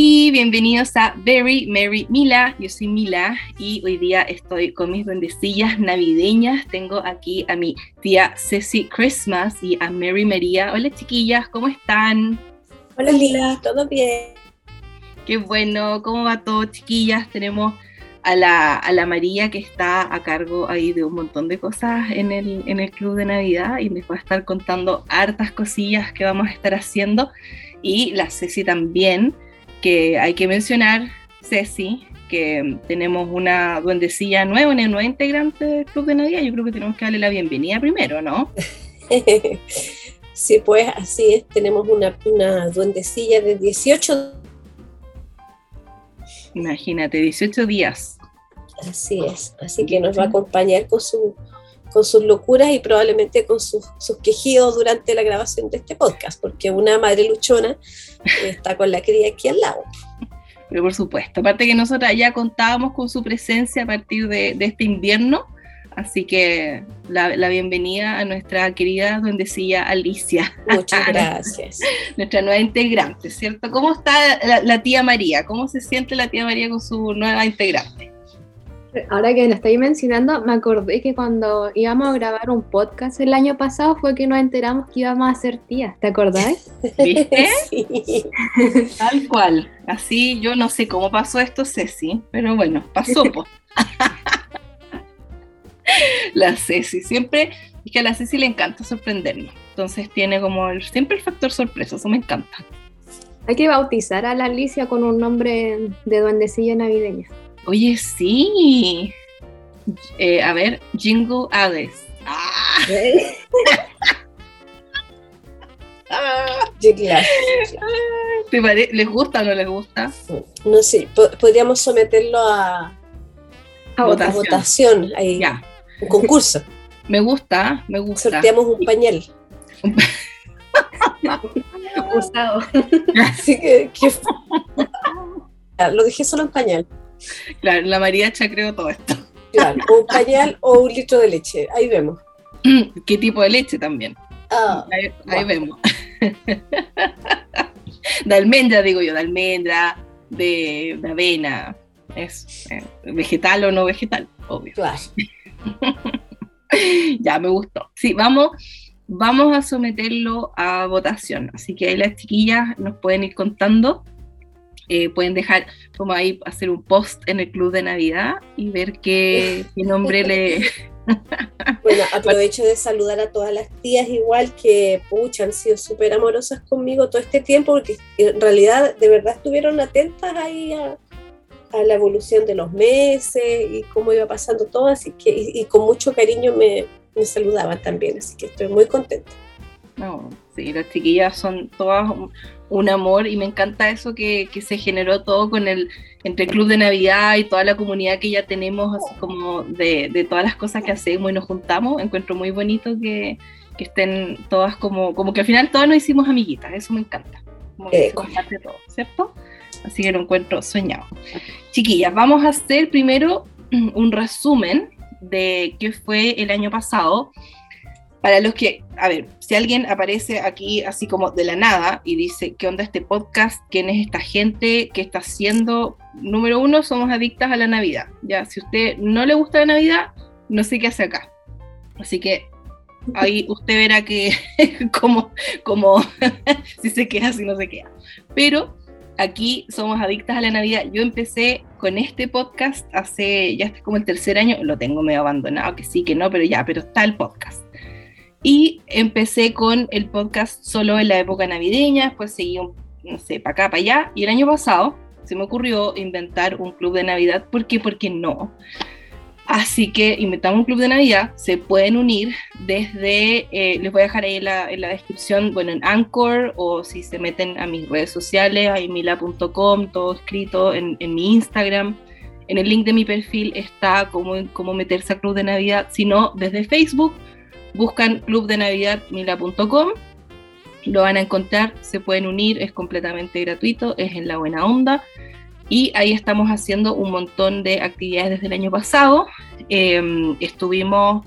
Hola, bienvenidos a Very Merry Mila. Yo soy Mila y hoy día estoy con mis duendecillas navideñas. Tengo aquí a mi tía Ceci Christmas y a Mary María. Hola chiquillas, ¿cómo están? Hola Lila, ¿todo bien? Qué bueno, ¿cómo va todo chiquillas? Tenemos a la, a la María que está a cargo ahí de un montón de cosas en el, en el club de Navidad y les va a estar contando hartas cosillas que vamos a estar haciendo. Y la Ceci también que hay que mencionar, Ceci, que tenemos una duendecilla nueva, una nueva integrante del Club de Navidad. Yo creo que tenemos que darle la bienvenida primero, ¿no? sí, pues así es. Tenemos una, una duendecilla de 18 Imagínate, 18 días. Así es. Así que nos va a acompañar con su con sus locuras y probablemente con sus, sus, quejidos durante la grabación de este podcast, porque una madre luchona está con la cría aquí al lado. Pero por supuesto, aparte que nosotros ya contábamos con su presencia a partir de, de este invierno, así que la, la, bienvenida a nuestra querida duendecilla Alicia. Muchas gracias. nuestra nueva integrante, ¿cierto? ¿Cómo está la, la tía María? ¿Cómo se siente la tía María con su nueva integrante? Ahora que lo estoy mencionando, me acordé que cuando íbamos a grabar un podcast el año pasado fue que nos enteramos que íbamos a ser tías, ¿te acordás? ¿Viste? Sí. Tal cual. Así yo no sé cómo pasó esto, Ceci, pero bueno, pasó. la Ceci, siempre, es que a la Ceci le encanta sorprendernos, entonces tiene como el, siempre el factor sorpresa, eso me encanta. Hay que bautizar a la Alicia con un nombre de duendecilla navideña. Oye, sí. Eh, a ver, Jingle Hades. Ah. ¿Les gusta o no les gusta? No sé, podríamos someterlo a, a votación. votación ahí, ya. un concurso. Me gusta, me gusta. Sorteamos un pañal. Usado. Así que, que, lo dejé solo en pañal. Claro, la mariacha creo todo esto. Claro, un pañal o un litro de leche, ahí vemos. ¿Qué tipo de leche también? Ah, ahí, vemos. de almendra, digo yo, de almendra, de, avena. Es eh, vegetal o no vegetal, obvio. Claro. ya me gustó. Sí, vamos, vamos a someterlo a votación. Así que ahí las chiquillas nos pueden ir contando eh, pueden dejar como ahí hacer un post en el club de Navidad y ver qué, nombre le... bueno, aprovecho de saludar a todas las tías igual que, pucha, han sido súper amorosas conmigo todo este tiempo porque en realidad de verdad estuvieron atentas ahí a, la evolución de los meses y cómo iba pasando todo, así que y, con mucho cariño me, me, saludaban también, así que estoy muy contenta. No, sí, las chiquillas son todas un amor y me encanta eso que, que, se generó todo con el entre el club de Navidad y toda la comunidad que ya tenemos, así como de, de todas las cosas que hacemos y nos juntamos. Encuentro muy bonito que, que, estén todas como, como que al final todas nos hicimos amiguitas, eso me encanta. Como que se comparte todo, ¿cierto? Así que lo encuentro soñado. Chiquillas, vamos a hacer primero un resumen de qué fue el año pasado para los que, a ver, si alguien aparece aquí así como de la nada y dice, ¿qué onda este podcast? ¿Quién es esta gente? ¿Qué está haciendo? Número uno, somos adictas a la Navidad. Ya, si usted no le gusta la Navidad, no sé qué hace acá. Así que ahí usted verá que como, como si se queda, si no se queda. Pero aquí somos adictas a la Navidad. Yo empecé con este podcast hace, ya como el tercer año, lo tengo medio abandonado, que sí, que no, pero ya, pero está el podcast. Y empecé con el podcast solo en la época navideña, después seguí, no sé, para acá, para allá. Y el año pasado se me ocurrió inventar un club de Navidad. ¿Por qué? Porque no. Así que inventamos un club de Navidad, se pueden unir desde, eh, les voy a dejar ahí en la, en la, descripción, bueno, en Anchor o si se meten a mis redes sociales, a mila.com, todo escrito en, en, mi Instagram. En el link de mi perfil está cómo, cómo meterse a Club de Navidad, sino desde Facebook buscan clubdenavidadmila.com, lo van a encontrar, se pueden unir, es completamente gratuito, es en la buena onda. Y ahí estamos haciendo un montón de actividades desde el año pasado. Em, estuvimos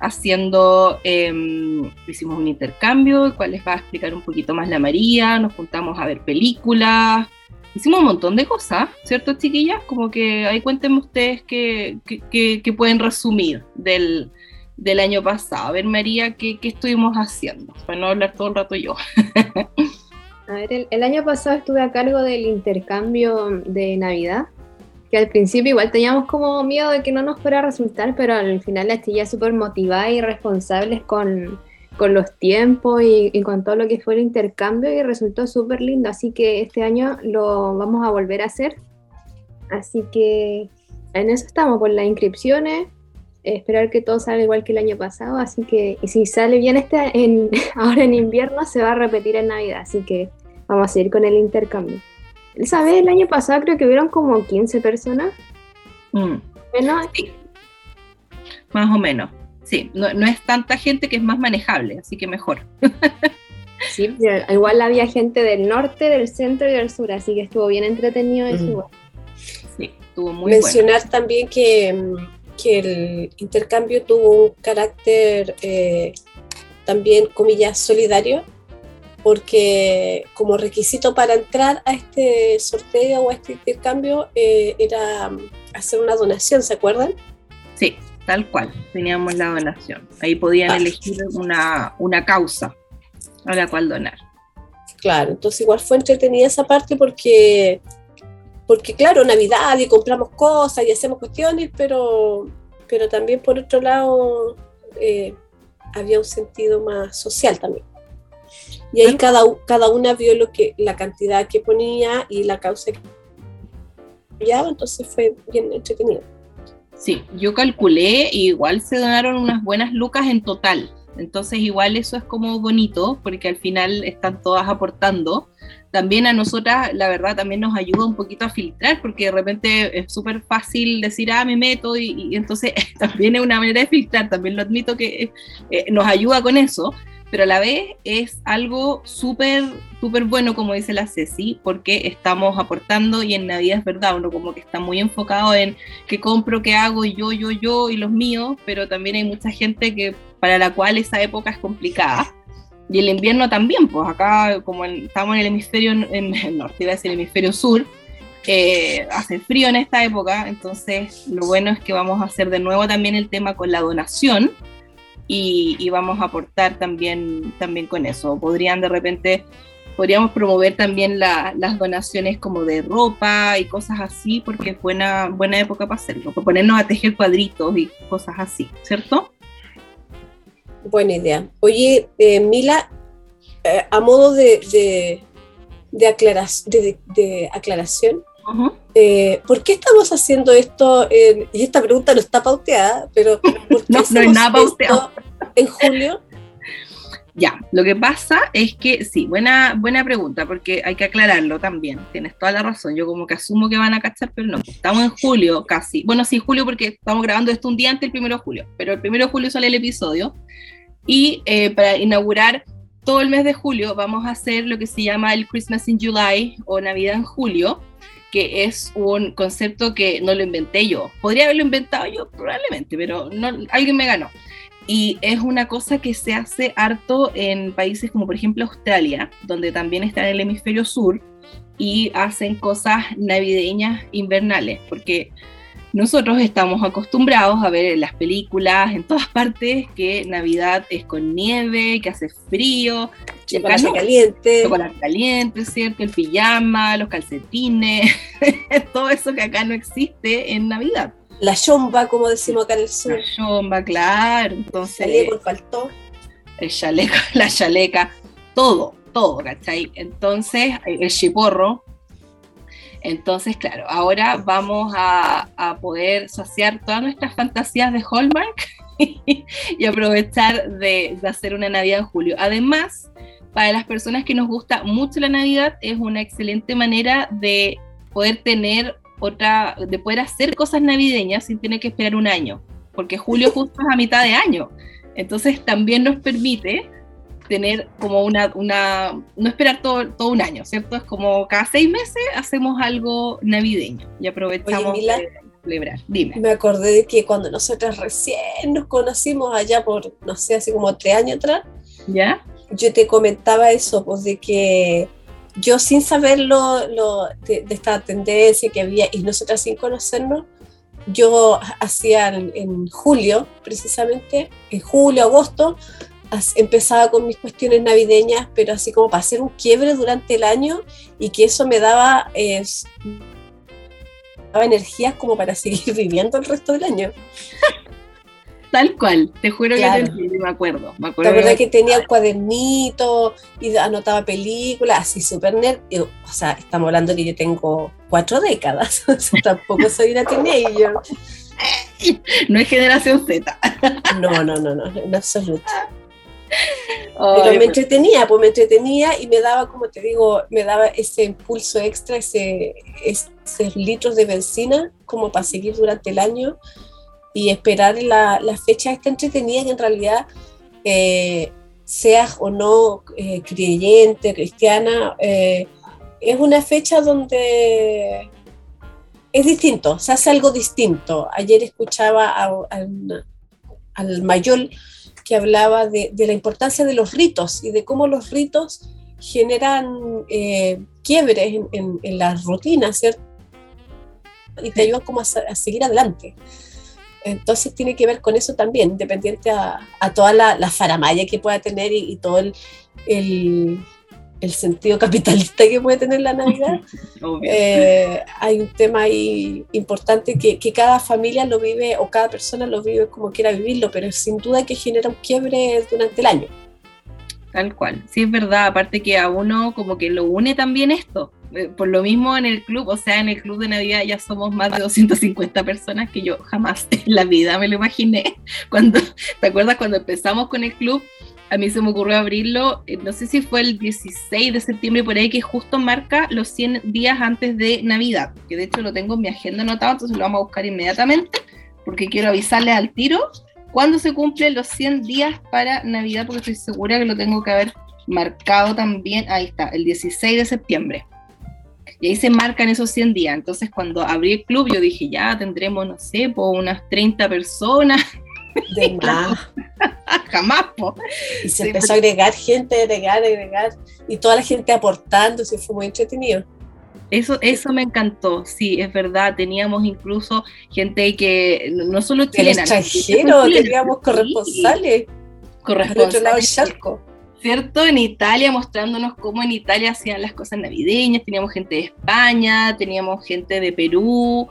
haciendo, em, hicimos un intercambio, el cual les va a explicar un poquito más la María, nos juntamos a ver películas, hicimos un montón de cosas, ¿cierto, chiquillas? Como que ahí cuéntenme ustedes qué, pueden resumir del, año pasado. A ver, María, ¿qué, estuvimos haciendo? Para no hablar todo el rato yo. a ver, el, año pasado estuve a cargo del intercambio de Navidad, que al principio igual teníamos como miedo de que no nos fuera a resultar, pero al final la estuve súper motivada y responsables con con los tiempos y, con todo lo que fue el intercambio y resultó súper lindo. Así que este año lo vamos a volver a hacer. Así que en eso estamos, por las inscripciones. Esperar que todo salga igual que el año pasado. Así que y si sale bien este en, ahora en invierno, se va a repetir en Navidad. Así que vamos a seguir con el intercambio. ¿Sabes? El año pasado creo que hubieron como 15 personas. Mm. Más o menos sí, no, es tanta gente que es más manejable, así que mejor. Sí, igual había gente del norte, del centro y del sur, así que estuvo bien entretenido eso igual. Sí, estuvo muy Mencionar también que, que, el intercambio tuvo un carácter eh, también, comillas, solidario, porque como requisito para entrar a este sorteo o a este intercambio eh, era hacer una donación, ¿se acuerdan? Sí, tal cual, teníamos la donación. Ahí podían ah. elegir una, una causa a la cual donar. Claro, entonces igual fue entretenida esa parte porque, porque claro, Navidad y compramos cosas y hacemos cuestiones, pero, pero también por otro lado eh, había un sentido más social también. Y ahí cada, cada una vio lo que, la cantidad que ponía y la causa que apoyaba, entonces fue bien entretenido. Sí, yo calculé y igual se donaron unas buenas lucas en total. Entonces igual eso es como bonito porque al final están todas aportando. También a nosotras, la verdad, también nos ayuda un poquito a filtrar porque de repente es súper fácil decir, ah, me meto y, entonces también es una manera de filtrar, también lo admito que eh, nos ayuda con eso pero a la vez es algo súper, súper bueno, como dice la Ceci, porque estamos aportando y en Navidad es verdad, uno como que está muy enfocado en qué compro, qué hago, yo, yo, yo y los míos, pero también hay mucha gente que para la cual esa época es complicada. Y el invierno también, pues acá como estamos en el hemisferio en, el norte, iba a decir el hemisferio sur, eh, hace frío en esta época, entonces lo bueno es que vamos a hacer de nuevo también el tema con la donación, y, vamos a aportar también, también con eso. Podrían de repente, podríamos promover también las donaciones como de ropa y cosas así, porque es buena, buena época para hacerlo, para ponernos a tejer cuadritos y cosas así, ¿cierto? Buena idea. Oye, eh, Mila, eh, a modo de, de, de, de aclaración, eh, ¿Por qué estamos haciendo esto? y esta pregunta no está pauteada, pero no, no es nada pauteado. En julio. Ya, lo que pasa es que sí, buena, buena pregunta, porque hay que aclararlo también. Tienes toda la razón. Yo como que asumo que van a cachar, pero no. Estamos en julio casi. Bueno, sí, julio porque estamos grabando esto un día antes del primero de julio, pero el primero de julio sale el episodio. Y eh, para inaugurar todo el mes de julio vamos a hacer lo que se llama el Christmas in July o Navidad en julio, que es un concepto que no lo inventé yo. Podría haberlo inventado yo probablemente, pero no, alguien me ganó. Y es una cosa que se hace harto en países como por ejemplo Australia, donde también está en el hemisferio sur y hacen cosas navideñas invernales, porque nosotros estamos acostumbrados a ver en las películas, en todas partes, que Navidad es con nieve, que hace frío, chocolate no, caliente. Chocolate caliente, ¿cierto? El pijama, los calcetines, todo eso que acá no existe en Navidad. La chomba, como decimos acá en el sur. La chomba, claro. Entonces, el chaleco, faltó. El chaleco, la chaleca, todo, todo, ¿cachai? Entonces, el chiporro, entonces, claro, ahora vamos a, poder saciar todas nuestras fantasías de Hallmark y aprovechar de, hacer una Navidad en julio. Además, para las personas que nos gusta mucho la Navidad, es una excelente manera de poder tener otra, de poder hacer cosas navideñas sin tener que esperar un año, porque julio justo es a mitad de año. Entonces también nos permite tener como una, una no esperar todo, todo un año, ¿cierto? Es como cada seis meses hacemos algo navideño y aprovechamos de celebrar. Dime. Me acordé de que cuando nosotras recién nos conocimos allá por, no sé, hace como tres años atrás, ¿ya? Yo te comentaba eso, pues de que yo sin saberlo lo, de, esta tendencia que había y nosotras sin conocernos, yo hacía en, julio, precisamente, en julio, agosto, empezaba con mis cuestiones navideñas, pero así como para hacer un quiebre durante el año y que eso me daba, eh, daba energías como para seguir viviendo el resto del año. Tal cual, te juro que me acuerdo. Me acuerdo la verdad que, tenía un cuadernito y anotaba películas, así súper nerd. O sea, estamos hablando que yo tengo cuatro décadas, tampoco soy una teenager. No es generación Z. No, no, no, no, en absoluto. Pero me entretenía, pues me entretenía y me daba, como te digo, me daba ese impulso extra, ese, esos litros de benzina como para seguir durante el año y esperar la, la fecha esta entretenida que en realidad eh, seas o no eh, creyente, cristiana, eh, es una fecha donde es distinto, se hace algo distinto. Ayer escuchaba al mayor que hablaba de, de, la importancia de los ritos y de cómo los ritos generan quiebres en, en, las rutinas, ¿cierto? Y te ayudan como a, a seguir adelante. Entonces tiene que ver con eso también, independiente a, toda la, la, faramaya que pueda tener y, todo el, el, sentido capitalista que puede tener la Navidad. Eh, hay un tema ahí importante que, que, cada familia lo vive o cada persona lo vive como quiera vivirlo, pero sin duda que genera un quiebre durante el año. Tal cual, sí es verdad, aparte que a uno como que lo une también esto, eh, por lo mismo en el club, o sea, en el club de Navidad ya somos más de 250 personas que yo jamás en la vida me lo imaginé. Cuando, ¿te acuerdas cuando empezamos con el club? A mí se me ocurrió abrirlo, eh, no sé si fue el 16 de septiembre por ahí, que justo marca los 100 días antes de Navidad, que de hecho lo tengo en mi agenda anotado, entonces lo vamos a buscar inmediatamente, porque quiero avisarles al tiro cuándo se cumplen los 100 días para Navidad, porque estoy segura que lo tengo que haber marcado también, ahí está, el 16 de septiembre. Y ahí se marcan esos 100 días. Entonces, cuando abrí el club, yo dije, ya tendremos, no sé, por unas 30 personas. De más. Jamás, po. Y se empezó a agregar gente, agregar, agregar. Y toda la gente aportando, se fue muy entretenido. Eso, eso me encantó, sí, es verdad. Teníamos incluso gente que no solo chilena. extranjero, teníamos corresponsales. Corresponsales. otro lado del charco. ¿Cierto? En Italia, mostrándonos cómo en Italia hacían las cosas navideñas, teníamos gente de España, teníamos gente de Perú,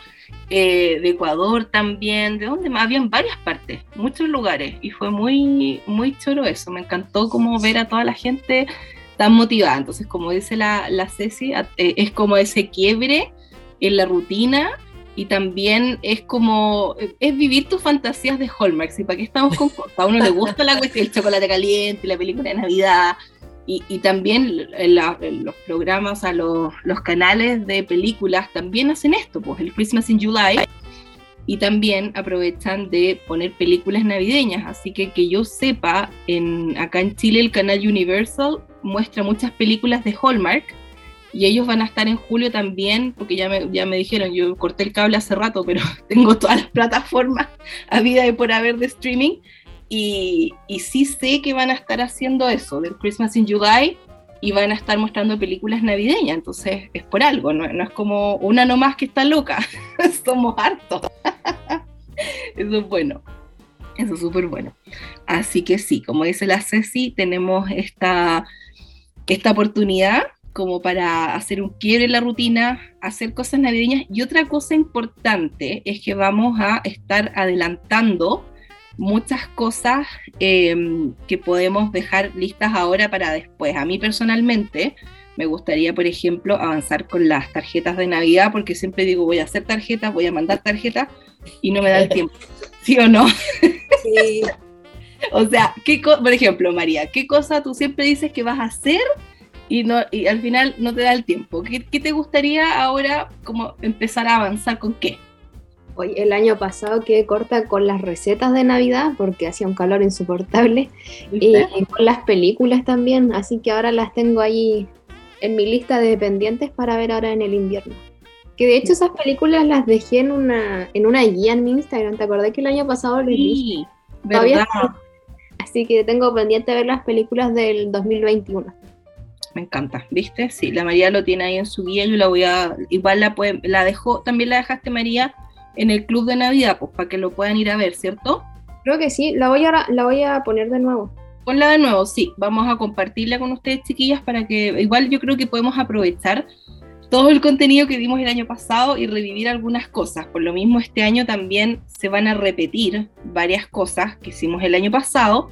eh, de Ecuador también, de donde más, habían varias partes, muchos lugares, y fue muy, muy choro eso, me encantó como ver a toda la gente tan motivada, entonces como dice la, la Ceci, eh, es como ese quiebre en la rutina, y también es como, es vivir tus fantasías de Hallmark, y para qué estamos con a uno le gusta la cuestión, el chocolate caliente, la película de Navidad, y, y también en, los programas, a los, los, canales de películas también hacen esto, pues el Christmas in July, y también aprovechan de poner películas navideñas, así que que yo sepa, en, acá en Chile el canal Universal muestra muchas películas de Hallmark, y ellos van a estar en julio también, porque ya me, ya me dijeron, yo corté el cable hace rato, pero tengo todas las plataformas a vida y por haber de streaming, y, y sí sé que van a estar haciendo eso, del Christmas in July, y van a estar mostrando películas navideñas, entonces es por algo, no, no es como una nomás que está loca, somos hartos. eso es bueno, eso es súper bueno. Así que sí, como dice la Ceci, tenemos esta, esta oportunidad como para hacer un quiebre en la rutina, hacer cosas navideñas. Y otra cosa importante es que vamos a estar adelantando muchas cosas em, que podemos dejar listas ahora para después. A mí personalmente me gustaría, por ejemplo, avanzar con las tarjetas de Navidad, porque siempre digo, voy a hacer tarjetas, voy a mandar tarjetas, y no me da el tiempo. ¿Sí o no? Sí. o sea, ¿qué por ejemplo, María, ¿qué cosa tú siempre dices que vas a hacer y, no, y al final no te da el tiempo. ¿Qué, te gustaría ahora como empezar a avanzar con qué? Hoy, el año pasado quedé corta con las recetas de Navidad porque hacía un calor insoportable y, con las películas también, así que ahora las tengo ahí en mi lista de pendientes para ver ahora en el invierno. Que de hecho esas películas las dejé en una, en una guía en mi Instagram, ¿te acordás que el año pasado lo sí, ¿verdad? Así que tengo pendiente ver las películas del 2021. Me encanta, ¿viste? Sí, la María lo tiene ahí en su guía, yo la voy a, igual la, puede, la dejó, también la dejaste María en el club de Navidad, pues para que lo puedan ir a ver, ¿cierto? Creo que sí, la voy a, la voy a poner de nuevo. Ponla de nuevo, sí, vamos a compartirla con ustedes chiquillas para que, igual yo creo que podemos aprovechar todo el contenido que dimos el año pasado y revivir algunas cosas. Por lo mismo, este año también se van a repetir varias cosas que hicimos el año pasado,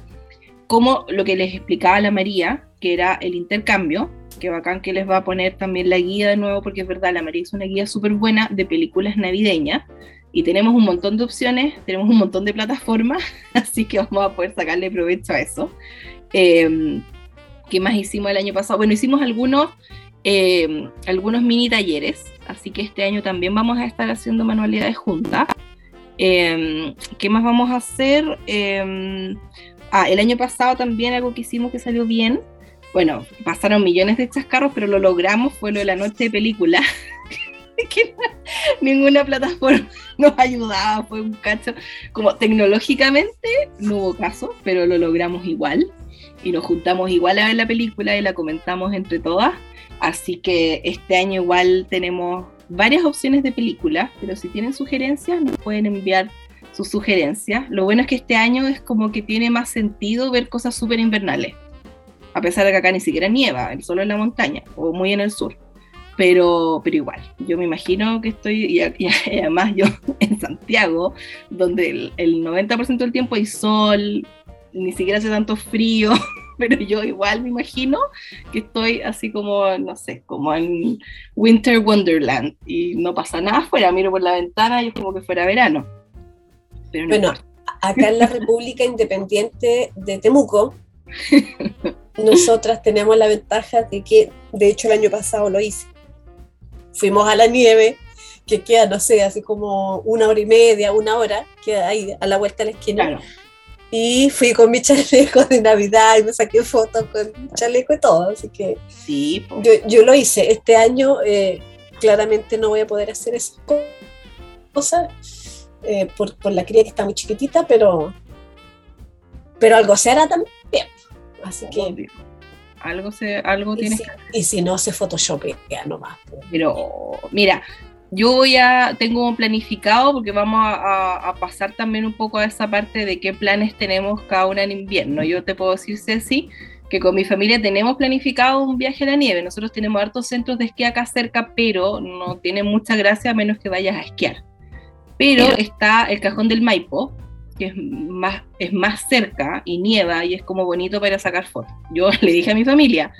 como lo que les explicaba la María, que era el intercambio, que bacán que les va a poner también la guía de nuevo, porque es verdad, la María es una guía súper buena de películas navideñas y tenemos un montón de opciones, tenemos un montón de plataformas, así que vamos a poder sacarle provecho a eso. Eh, ¿Qué más hicimos el año pasado? Bueno, hicimos algunos eh, algunos mini talleres, así que este año también vamos a estar haciendo manualidades juntas. Eh, ¿Qué más vamos a hacer? Ah, el año pasado también algo que hicimos que salió bien. Bueno, pasaron millones de chascarros, pero lo logramos, fue lo de la noche de película. que ninguna plataforma nos ayudaba, fue un cacho. Como tecnológicamente no hubo caso, pero lo logramos igual. Y nos juntamos igual a ver la película y la comentamos entre todas. Así que este año igual tenemos varias opciones de películas, pero si tienen sugerencias nos pueden enviar sus sugerencias. Lo bueno es que este año es como que tiene más sentido ver cosas súper invernales, a pesar de que acá ni siquiera nieva, solo en la montaña o muy en el sur. Pero, pero igual, yo me imagino que estoy, y, además yo en Santiago, donde el, el 90% del tiempo hay sol, ni siquiera hace tanto frío, pero yo igual me imagino que estoy así como, no sé, como en Winter Wonderland y no pasa nada afuera, miro por la ventana y es como que fuera verano. Pero bueno, acá en la República Independiente de Temuco, nosotras tenemos la ventaja de que, de hecho el año pasado lo hice, fuimos a la nieve, que queda, no sé, así como una hora y media, una hora, queda ahí a la vuelta de la esquina. Claro y fui con mi chaleco de Navidad y me saqué fotos con mi chaleco y todo, así que sí, yo, yo, lo hice. Este año eh, claramente no voy a poder hacer esas cosas eh, por, por, la cría que está muy chiquitita, pero, pero algo se hará también. Así que... Algo, se, algo tiene que Y si no, se photoshopea nomás. Pero, mira, yo ya tengo planificado, porque vamos a, pasar también un poco a esa parte de qué planes tenemos cada una en invierno. Yo te puedo decir, Ceci, que con mi familia tenemos planificado un viaje a la nieve. Nosotros tenemos hartos centros de esquí acá cerca, pero no tiene mucha gracia a menos que vayas a esquiar. Pero está el cajón del Maipo, que es más, es más cerca y nieva y es como bonito para sacar fotos. Yo le dije a mi familia,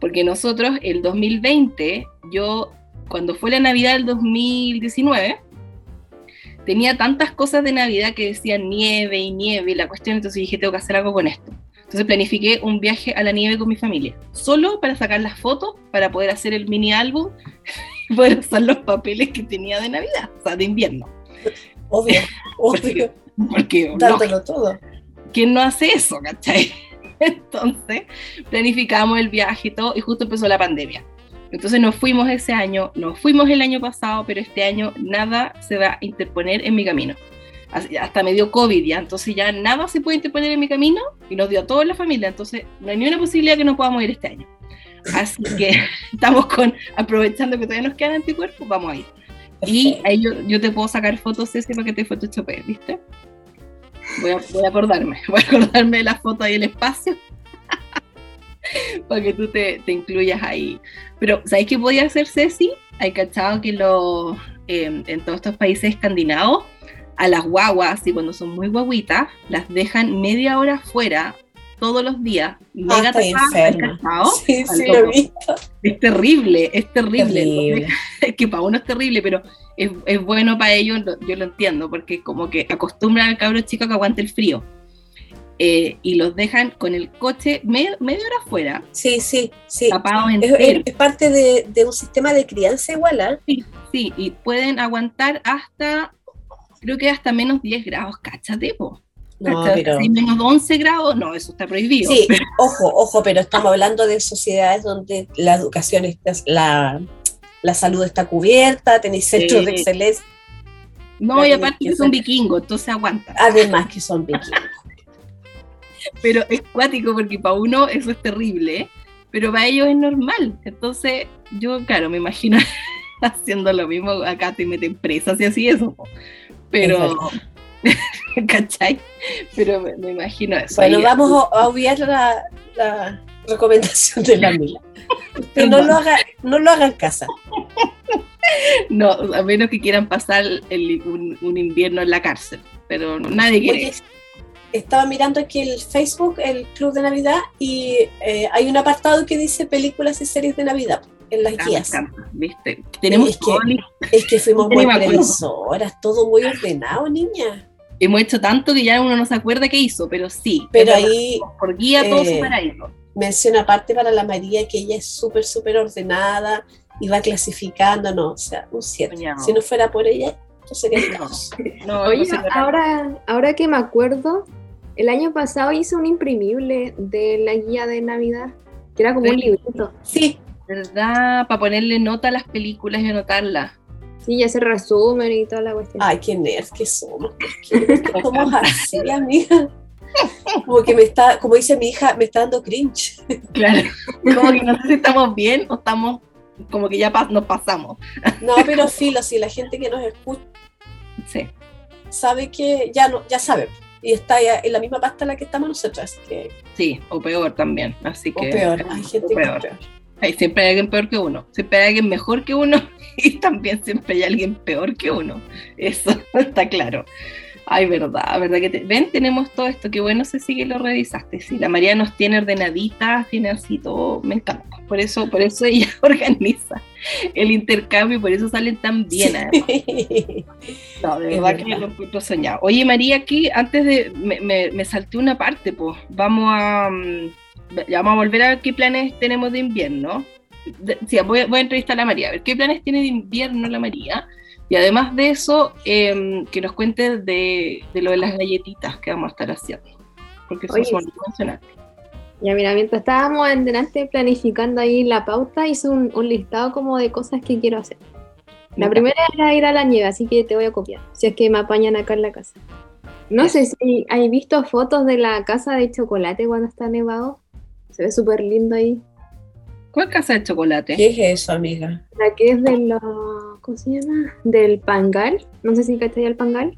porque nosotros el 2020, yo cuando fue la Navidad del 2019, tenía tantas cosas de Navidad que decían nieve y nieve y la cuestión, entonces dije, tengo que hacer algo con esto. Entonces planifiqué un viaje a la nieve con mi familia, solo para sacar las fotos, para poder hacer el mini álbum y poder usar los papeles que tenía de Navidad, o sea, de invierno. Obvio, obvio. Porque, Dándolo todo. ¿Quién no hace eso, cachai? Entonces planificamos el viaje y todo, y justo empezó la pandemia. Entonces nos fuimos ese año, nos fuimos el año pasado, pero este año nada se va a interponer en mi camino. Hasta me dio COVID ya, entonces ya nada se puede interponer en mi camino y nos dio a toda la familia, entonces no hay ni una posibilidad que no podamos ir este año. Así que estamos con, aprovechando que todavía nos quedan anticuerpos, vamos a ir. Y ahí yo, te puedo sacar fotos ese para que te photoshopees, ¿viste? Voy a, voy a acordarme, voy a acordarme de las fotos ahí el espacio para que tú te, te, incluyas ahí. Pero, ¿sabes qué podía hacer Ceci? Hay cachado que lo, eh, en todos estos países escandinavos, a las guaguas, y cuando son muy guaguitas, las dejan media hora fuera todos los días. Mega ah, sí, sí, lo he visto. Es terrible, es terrible. Es que para uno es terrible, pero es, es bueno para ellos, yo lo entiendo, porque como que acostumbran al cabro chico que aguante el frío. Eh, y los dejan con el coche media hora afuera. Sí, sí, sí. Tapados es, es, parte de, de, un sistema de crianza igual, ¿eh? Sí, sí, y pueden aguantar hasta, creo que hasta menos 10 grados, cáchate, po. No, pero... Si menos 11 grados, no, eso está prohibido. Sí, ojo, ojo, pero estamos hablando de sociedades donde la educación, está, la, la salud está cubierta, tenéis centros de excelencia. No, y aparte que son vikingos, entonces aguanta. Además que son vikingos pero es cuático porque para uno eso es terrible. pero para ellos es normal. Entonces, yo, claro, me imagino haciendo lo mismo, acá te meten presas y así eso. Pero, ¿cachai? Pero me, imagino eso. Bueno, vamos a obviar la, la recomendación de la Mila. Usted no lo haga, no lo haga en casa. No, a menos que quieran pasar un, invierno en la cárcel, pero nadie quiere. estaba mirando aquí el Facebook, el Club de Navidad, y eh, hay un apartado que dice películas y series de Navidad en las ah, guías. ¿viste? Tenemos es, que, es que fuimos muy previsoras, todo muy ordenado, niña. Hemos hecho tanto que ya uno no se acuerda qué hizo, pero sí. Pero ahí. Por guía todo eh, eso Menciona aparte para la María que ella es súper, súper ordenada y va clasificando, no, o sea, un 7. Si no fuera por ella, no sería no, Oye, ahora, ahora que me acuerdo, el año pasado hice un imprimible de la guía de Navidad, que era como un librito. Sí. ¿Verdad? Para ponerle nota a las películas y anotarlas. Sí, ya se resumen y toda la cuestión. Ay, qué nerd que somos. ¿Qué somos así, amiga? Como que me está, como dice mi hija, me está dando cringe. Claro. Como que no sé si estamos bien o estamos como que ya nos pasamos. No, pero filo, si la gente que nos escucha sí. sabe que ya no, ya sabe. Y está en la misma pasta en la que estamos nosotras. Que... Sí, o peor también. Así o que. peor, hay gente peor. Que peor. Hay, siempre hay alguien peor que uno, siempre hay alguien mejor que uno y también siempre hay alguien peor que uno. Eso está claro. Ay, verdad, verdad que ven, tenemos todo esto, qué bueno se sigue lo revisaste. Sí, la María nos tiene ordenaditas, tiene así todo, me encanta. Por eso, por eso ella organiza el intercambio y por eso salen tan bien. No, de verdad, que lo encuentro soñado. Oye, María, aquí antes de me, me, salté una parte, pues vamos a mm, vamos a volver a ver qué planes tenemos de invierno. sí, voy, voy a entrevistar a la María, a ver qué planes tiene de invierno la María y además de eso, em, que nos cuente de, lo de las galletitas que vamos a estar haciendo, porque eso es muy emocionante. Ya mira, mientras estábamos en delante planificando ahí la pauta, hice un, listado como de cosas que quiero hacer. La primera era ir a la nieve, así que te voy a copiar, si es que me apañan acá en la casa. No sé si hay visto fotos de la casa de chocolate cuando está nevado. Se ve súper lindo ahí. ¿Cuál casa de chocolate? ¿Qué es eso, amiga? La que es de los ¿cómo se llama? Del Pangal. No sé si cachai el Pangal.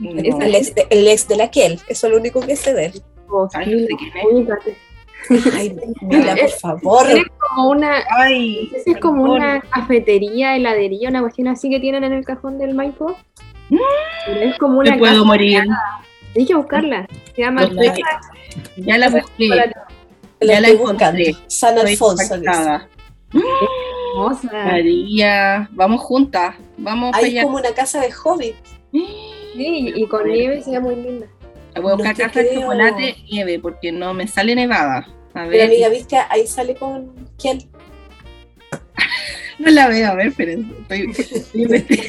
Es el ex, de, el ex de la Kiel, eso es lo único que sé de él. Oh, Ay, Ay, mira, por favor. Es como una, Ay, es como una cafetería, heladería, una cuestión así que tienen en el cajón del Maipo. Es como una. Me puedo morir. Hay que buscarla. Se llama. Ya la busqué. Ya la encontré. San Alfonso. María, vamos juntas, vamos Hay como una casa de hobbit. Sí, y con nieve sería muy linda. Voy a buscar casa de chocolate nieve porque no me sale nevada. A ver. Pero amiga, ¿viste? Ahí sale con quién. no la veo, a ver, pero estoy,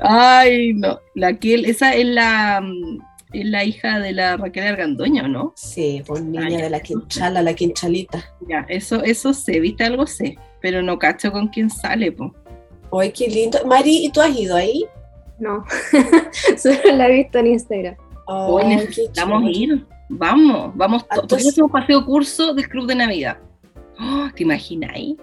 Ay, no. La Kiel, esa es la mm, es la hija de la Raquel Argandoña, no? Sí, pues niña de la quinchala, la quinchalita. Ya, eso, eso sé, viste algo sé, pero no cacho con quién sale, pues. Ay, qué lindo. Mari, ¿y tú has ido ahí? No, solo la he visto en Instagram. Oh, necesitamos ir. Vamos, vamos. Ah, entonces, hacemos paseo curso del Club de Navidad. Oh, ¿Te imagináis?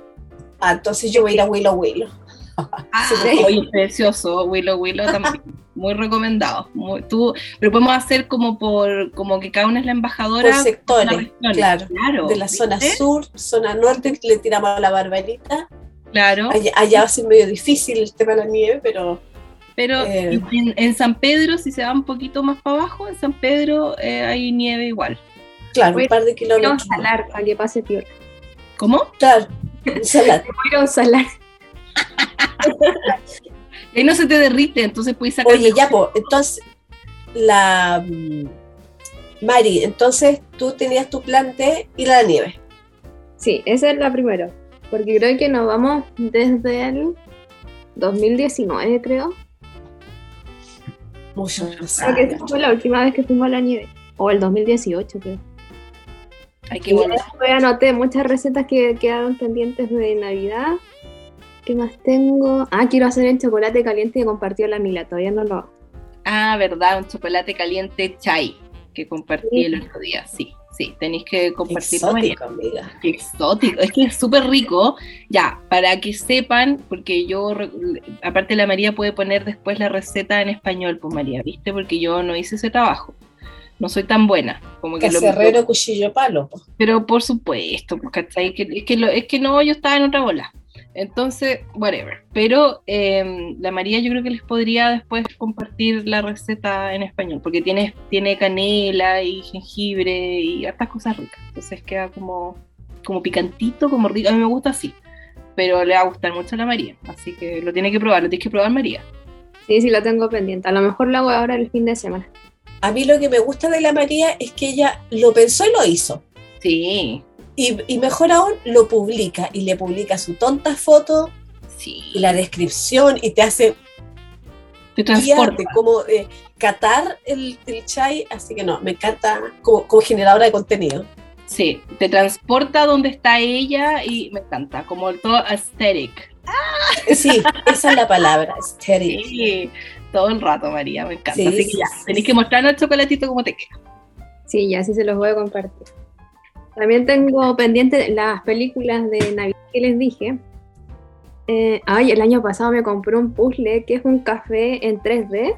Ah, entonces yo voy a ir a Willow Willow. Ah, oye, precioso, Willow Willow también. Muy recomendado. tú, pero podemos hacer como por, como que cada una es la embajadora. Por sectores, claro, De la zona sur, zona norte, le tiramos la barbarita. Claro. Allá, va a ser medio difícil el tema de la nieve, pero. Pero eh, en, San Pedro, si se va un poquito más para abajo, en San Pedro eh, hay nieve igual. Claro, un par de kilómetros. Voy a salar para que pase peor. ¿Cómo? Claro, salar. Salar. y no se te derrite, entonces puedes sacar. Oye, ya, pues, entonces, la. Mm, Mari, entonces tú tenías tu plan de ir a la nieve. Sí, esa es la primera. Porque creo que nos vamos desde el 2019, creo. Mucho Creo que fue la última vez que fuimos a la nieve. O el 2018, creo. Hay que volver. Después anoté muchas recetas que quedaron pendientes de Navidad ¿Qué más tengo? Ah, quiero hacer el chocolate caliente que compartió la Mila, todavía no lo hago. Ah, verdad, un chocolate caliente chai que compartí el otro día, sí. Sí, tenéis que compartir Exótico, amiga. Exótico, es que es súper rico. Ya, para que sepan, porque yo, aparte la María puede poner después la receta en español, pues María, ¿viste? Porque yo no hice ese trabajo. No soy tan buena. Como que lo- cuchillo, palo. pero por supuesto, pues, ¿cachai? Que, es, que lo- es que no, yo estaba en otra bola. Entonces, whatever. Pero eh, la María yo creo que les podría después compartir la receta en español, porque tiene, tiene canela y jengibre y hartas cosas ricas. Entonces queda como, como picantito, como rico. A mí me gusta así. Pero le va a gustar mucho a la María. Así que lo tiene que probar, lo tienes que probar María. Sí, sí, lo tengo pendiente. A lo mejor lo hago ahora el fin de semana. A mí lo que me gusta de la María es que ella lo pensó y lo hizo. Sí, Y, y mejor aún, lo publica y le publica su tonta foto sí. y la descripción y te hace Te guiarte transporta. como eh, catar el, el chai. Así que no, me encanta como, como generadora de contenido. Sí, te transporta donde está ella y me encanta, como todo aesthetic. Sí, esa es la palabra, aesthetic. Sí, todo el rato, María, me encanta. Sí, Así que ya, sí, tenéis sí. que mostrarnos el chocolatito como te queda. Sí, ya sí se los voy a compartir. También tengo pendiente las películas de Navidad que les dije. Eh, ay, el año pasado me compré un puzzle que es un café en 3D.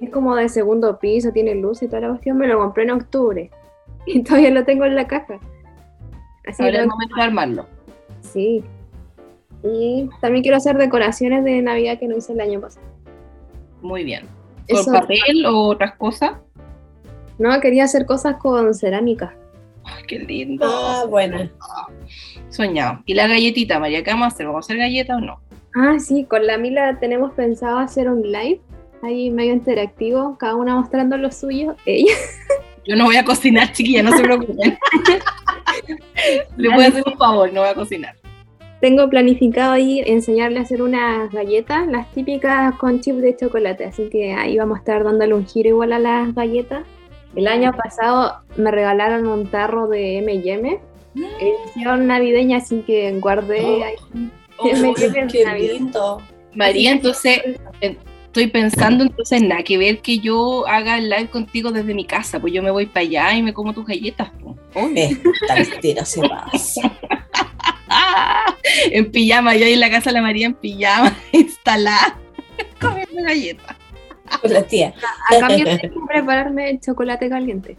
Es como de segundo piso, tiene luz y toda la cuestión. Me lo compré en octubre y todavía lo tengo en la caja. Así Ahora es el momento de armarlo. sí. Y también quiero hacer decoraciones de Navidad que no hice el año pasado. Muy bien. ¿Con Eso- papel o otras cosas? no, quería hacer cosas con cerámica. Qué lindo. Ah, buena. Soñado. ¿Y la galletita, María? ¿Qué vamos a hacer? ¿Vamos a hacer galletas o no? Ah, sí, con la Mila tenemos pensado hacer un live, ahí medio interactivo, cada una mostrando lo suyo. Ella, Yo no voy a cocinar, chiquilla, no se preocupen. Le voy a hacer un favor, no voy a cocinar. tengo planificado ahí enseñarle a hacer unas galletas, las típicas con chip de chocolate, así que ahí vamos a estar dándole un giro igual a las galletas. El año pasado me regalaron un tarro de M&M, edición navideña, así que guardé ahí. Oh, Me lleven qué lindo. María, entonces, eh, estoy pensando entonces nada que ver que yo haga el live contigo desde mi casa, pues yo me voy para allá y me como tus galletas. pues. Eh, tal tiro se pasa. En pijama, yo ahí en la casa de la María en pijama, instalada, comiendo galletas. Con la tía. A cambio tengo que prepararme el chocolate caliente.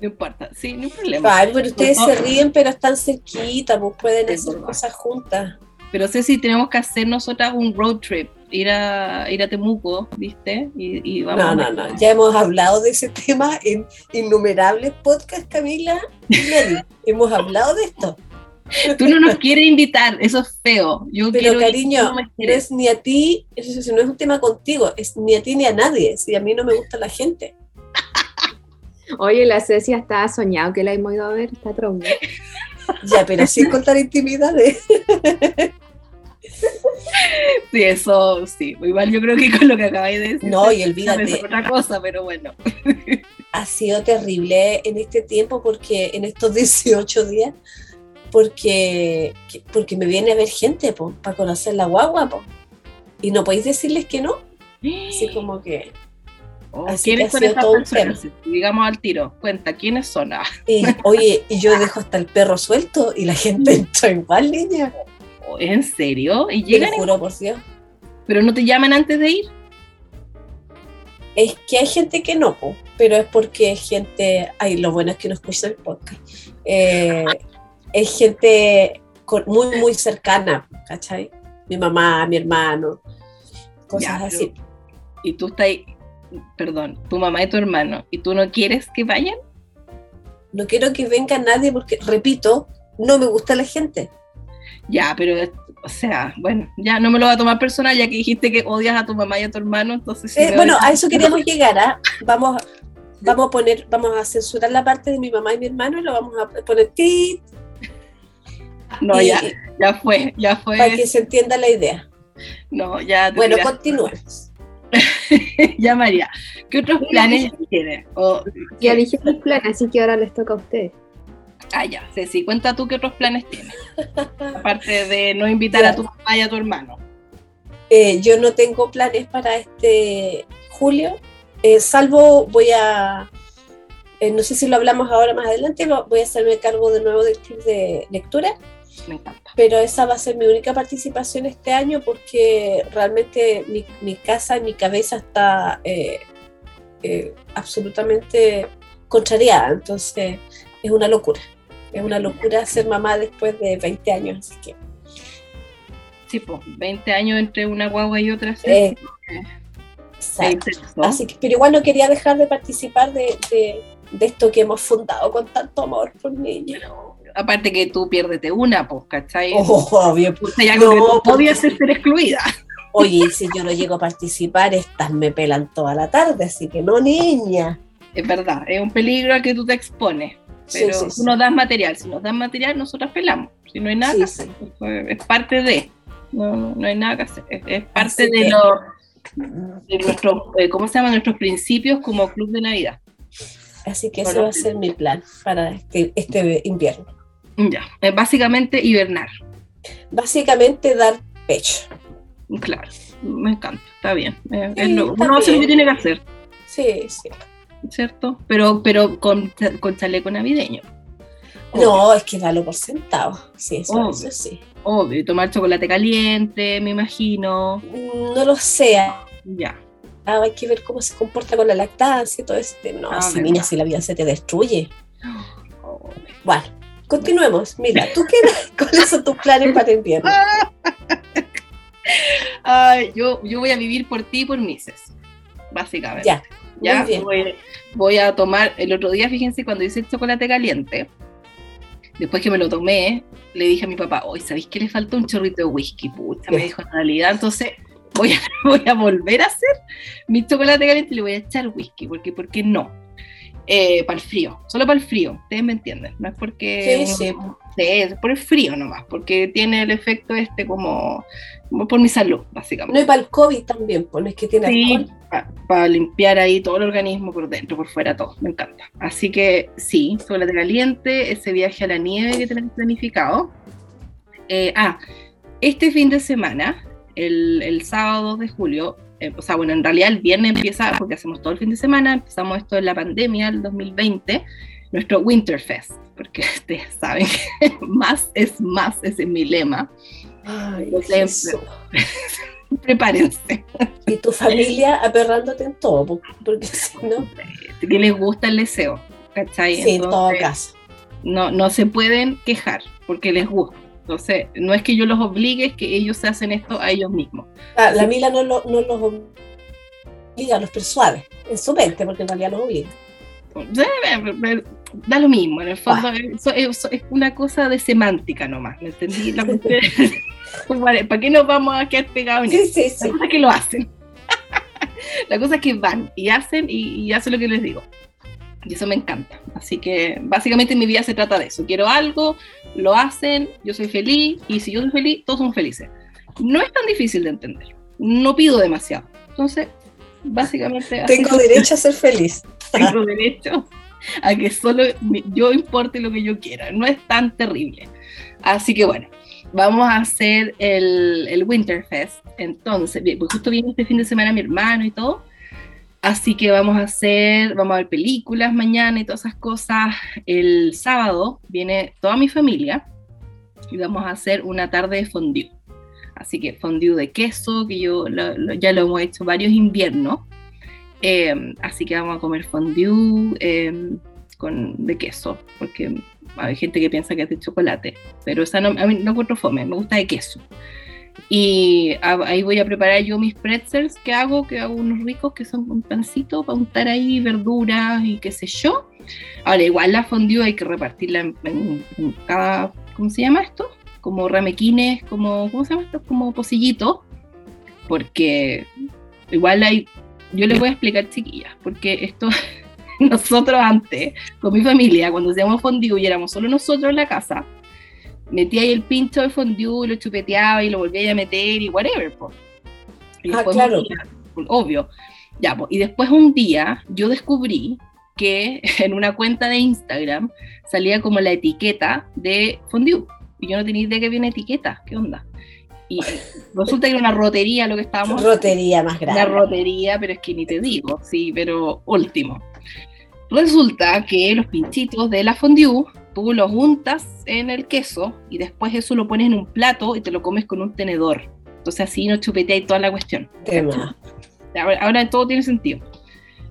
No importa, sí, no hay problema. Pero ustedes No, se ríen, pero están cerquita, pues pueden hacer verdad. cosas juntas. Pero sé si tenemos que hacer nosotras un road trip, ir a, ir a Temuco, ¿viste? Y, y vamos No, no, no. Ya hemos hablado de ese tema en innumerables podcasts, Camila. y hemos hablado de esto. Tú no nos quieres invitar, eso es feo. Yo Pero quiero ir, cariño, no me quieres. es ni a ti, eso no es un tema contigo, es ni a ti ni a nadie. Si a mí no me gusta la gente. Oye, la Cecia está soñado que la hemos ido a ver, está traumada. Ya, pero sin contar intimidades. Sí, eso sí. Igual yo creo que con lo que acabáis de decir. No, y es olvídate, otra cosa, pero bueno. ha sido terrible en este tiempo porque en estos 18 días porque que- porque me viene a ver gente para conocer la guagua po. y no podéis decirles que no así como que Oh, Así ¿Quiénes son un personas? Digamos al tiro. Cuenta, ¿quiénes son? Ah, y, oye y yo dejo hasta el perro suelto y la gente entra igual niña oh, ¿En serio? ¿Y te llegan? lo juro por Dios ¿Pero no te llaman antes de ir? es que hay gente que no po, pero es porque es gente ay lo bueno es que no escucha el podcast Eh, es gente con- muy muy cercana ¿cachai? mi mamá mi hermano cosas Ya, pero- así Y tú estás ahí, perdón, tu mamá y tu hermano, ¿y tú no quieres que vayan? no quiero que venga nadie porque, repito, no me gusta la gente. Ya, pero, o sea, bueno, ya no me lo voy a tomar personal, ya que dijiste que odias a tu mamá y a tu hermano, entonces... Eh, bueno, a eso queríamos llegar, ¿ah? Vamos, vamos a poner, vamos a censurar la parte de mi mamá y mi hermano y lo vamos a poner tit No, y- ya, ya fue, ya fue. para que se entienda la idea. No, ya Bueno, tiraste. continuemos. ya María, ¿qué otros planes tienes? O, Ya dije mis planes, así que ahora les toca a ustedes. ah, ya, Ceci, cuenta tú qué otros planes tienes. Aparte de no invitar Ya. a tu mamá y a tu hermano. Eh, yo no tengo planes para este julio, eh, salvo voy a eh, no sé si lo hablamos ahora más adelante, voy a hacerme cargo de nuevo del club de lectura. Me encanta. Pero esa va a ser mi única participación este año porque realmente mi, mi casa mi cabeza está eh, eh, absolutamente contrariada. Entonces es una locura. Es una locura ser mamá después de 20 años. Así que. Sí, pues 20 años entre una guagua y otra. Eh, exacto. Así que, pero igual no quería dejar de participar de, de, esto que hemos fundado con tanto amor por niños. Aparte que tú piérdete una, pues, ¿cachai? Pues, hay algo no, que podías ser excluida. Oye, si yo no llego a participar, estas me pelan toda la tarde, así que no, niña. Es verdad, es un peligro al que tú te expones. Pero si nos das material, si nos das material, nosotros pelamos. Si no hay nada que hacer, es parte de. No, no hay nada que hacer. Es, parte de, lo, de nuestros, eh, ¿cómo se llama? Nuestros principios como club de Navidad. Así que ese va a ser mi plan para este, este invierno. Ya, es básicamente hibernar. Básicamente dar pecho. Claro, me encanta, está bien. es lo, uno hace lo que tiene que hacer. Sí, sí. ¿Cierto? Pero, pero con, con chaleco navideño. No, es que dalo por sentado. Sí, eso, Obvio. sí. Obvio, tomar chocolate caliente, me imagino. No lo sé. Ya. Ah, hay que ver cómo se comporta con la lactancia y todo este. No, ah, si niña, si la vida se te destruye. Oh. Bueno, continuemos. Mira, ¿tú qué, cuáles son tus planes para el invierno? Yo, yo voy a vivir por ti y por Mises, básicamente. Ya. Ya voy, voy, a tomar. El otro día, fíjense, cuando hice el chocolate caliente, después que me lo tomé, le dije a mi papá, hoy, ¿sabéis que le falta un chorrito de whisky? Pucha, me dijo, en realidad, entonces voy a, voy a volver a hacer mi chocolate caliente y le voy a echar whisky, porque ¿por qué no? Eh, para el frío, solo para el frío, ustedes me entienden, no es porque sí, sí. es por el frío nomás, porque tiene el efecto este como, por mi salud, básicamente. No, y para el COVID también, pones que tiene sí, para limpiar ahí todo el organismo por dentro, por fuera, todo, me encanta. Así que sí, chocolate caliente, ese viaje a la nieve que tenemos planificado. Eh, ah, este fin de semana, el, el sábado de julio, eh, o sea, bueno, en realidad el viernes empieza, porque hacemos todo el fin de semana, empezamos esto en la pandemia, el 2020, nuestro Winterfest, porque ustedes saben que más es más, ese es mi lema. Ay, Entonces, prepárense. Y tu familia aperrándote en todo, porque si no... Que les gusta el deseo, ¿cachai? Sí, Entonces, en todo caso. No, no se pueden quejar, porque les gusta. Entonces, no es que yo los obligue, es que ellos se hacen esto a ellos mismos. Ah, la Mila no, lo, no los obliga, los persuade en su mente, porque en realidad los obliga. Da lo mismo, en el fondo ah. eso, eso, es una cosa de semántica nomás, ¿me entendí? La ¿Para qué nos vamos a quedar pegados en sí, eso? Sí, sí. La cosa es que lo hacen. la cosa es que van y hacen y, y hacen lo que les digo. Y eso me encanta. Así que básicamente mi vida se trata de eso. Quiero algo, lo hacen, yo soy feliz y si yo soy feliz, todos son felices. No es tan difícil de entender. No pido demasiado. Entonces, básicamente... Tengo derecho a ser feliz. Tengo derecho a que solo yo importe lo que yo quiera. No es tan terrible. Así que bueno, vamos a hacer el, el Winterfest. Entonces, pues justo viene este fin de semana mi hermano y todo. Así que vamos a hacer, vamos a ver películas mañana y todas esas cosas. El sábado viene toda mi familia y vamos a hacer una tarde de fondue. Así que fondue de queso, que yo ya lo hemos hecho varios inviernos. Eh, así que vamos a comer fondue eh, con, de queso, porque hay gente que piensa que es de chocolate, pero esa no, a mí no encuentro fome, me gusta de queso. Y ahí voy a preparar yo mis pretzels que hago, que hago unos ricos que son con pancito para untar ahí verduras y qué sé yo. Ahora, igual la fondue hay que repartirla en, en, en cada, ¿cómo se llama esto? Como ramequines, como, ¿cómo se llama esto? Como pocillitos, porque igual hay, yo les voy a explicar chiquillas, porque esto, nosotros antes, con mi familia, cuando hacíamos fondue y éramos solo nosotros en la casa, metía ahí el pincho de fondue, lo chupeteaba y lo volvía a meter y whatever. Po. Y ah, claro. Día, obvio. Ya, po. Y después un día yo descubrí que en una cuenta de Instagram salía como la etiqueta de fondue. Y yo no tenía idea que había una etiqueta. ¿Qué onda? Y resulta que era una rotería lo que estábamos. Rotería más grande. Una rotería, pero es que ni te digo, sí, pero último. Resulta que los pinchitos de la fondue, tú los untas en el queso y después eso lo pones en un plato y te lo comes con un tenedor. Entonces así no chupeteas toda la cuestión. Ahora, ahora, todo tiene sentido.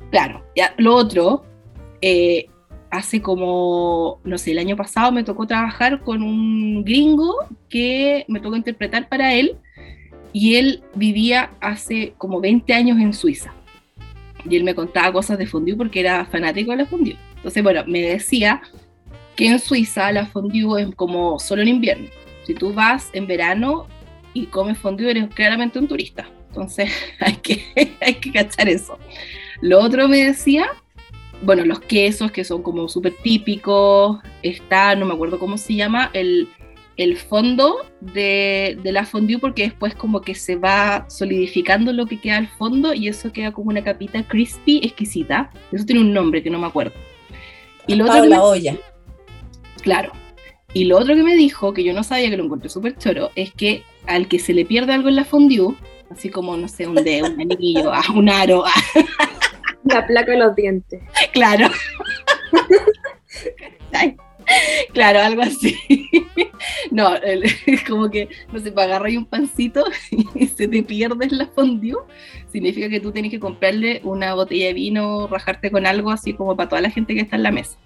Claro, ya, lo otro, eh, hace como, no sé, el año pasado me tocó trabajar con un gringo que me tocó interpretar para él y él vivía hace como 20 años en Suiza. Y él me contaba cosas de fondue porque era fanático de la fondue. Entonces, bueno, me decía que en Suiza la fondue es como solo en invierno. Si tú vas en verano y comes fondue, eres claramente un turista. Entonces, hay que, hay que cachar eso. Lo otro me decía, bueno, los quesos que son como súper típicos. Está, no me acuerdo cómo se llama, el el fondo de, la fondue porque después como que se va solidificando lo que queda al fondo y eso queda como una capita crispy, exquisita. Eso tiene un nombre que no me acuerdo. Y lo otro la olla. Claro. Y lo otro que me dijo, que yo no sabía que lo encontré súper choro, es que al que se le pierde algo en la fondue, así como, no sé, un dedo, un anillo, ah, un aro. Ah. La placa de los dientes. Claro. Claro, algo así. No, es como que, no sé, para agarrar un pancito y se te pierdes la fondue, significa que tú tienes que comprarle una botella de vino, rajarte con algo así como para toda la gente que está en la mesa.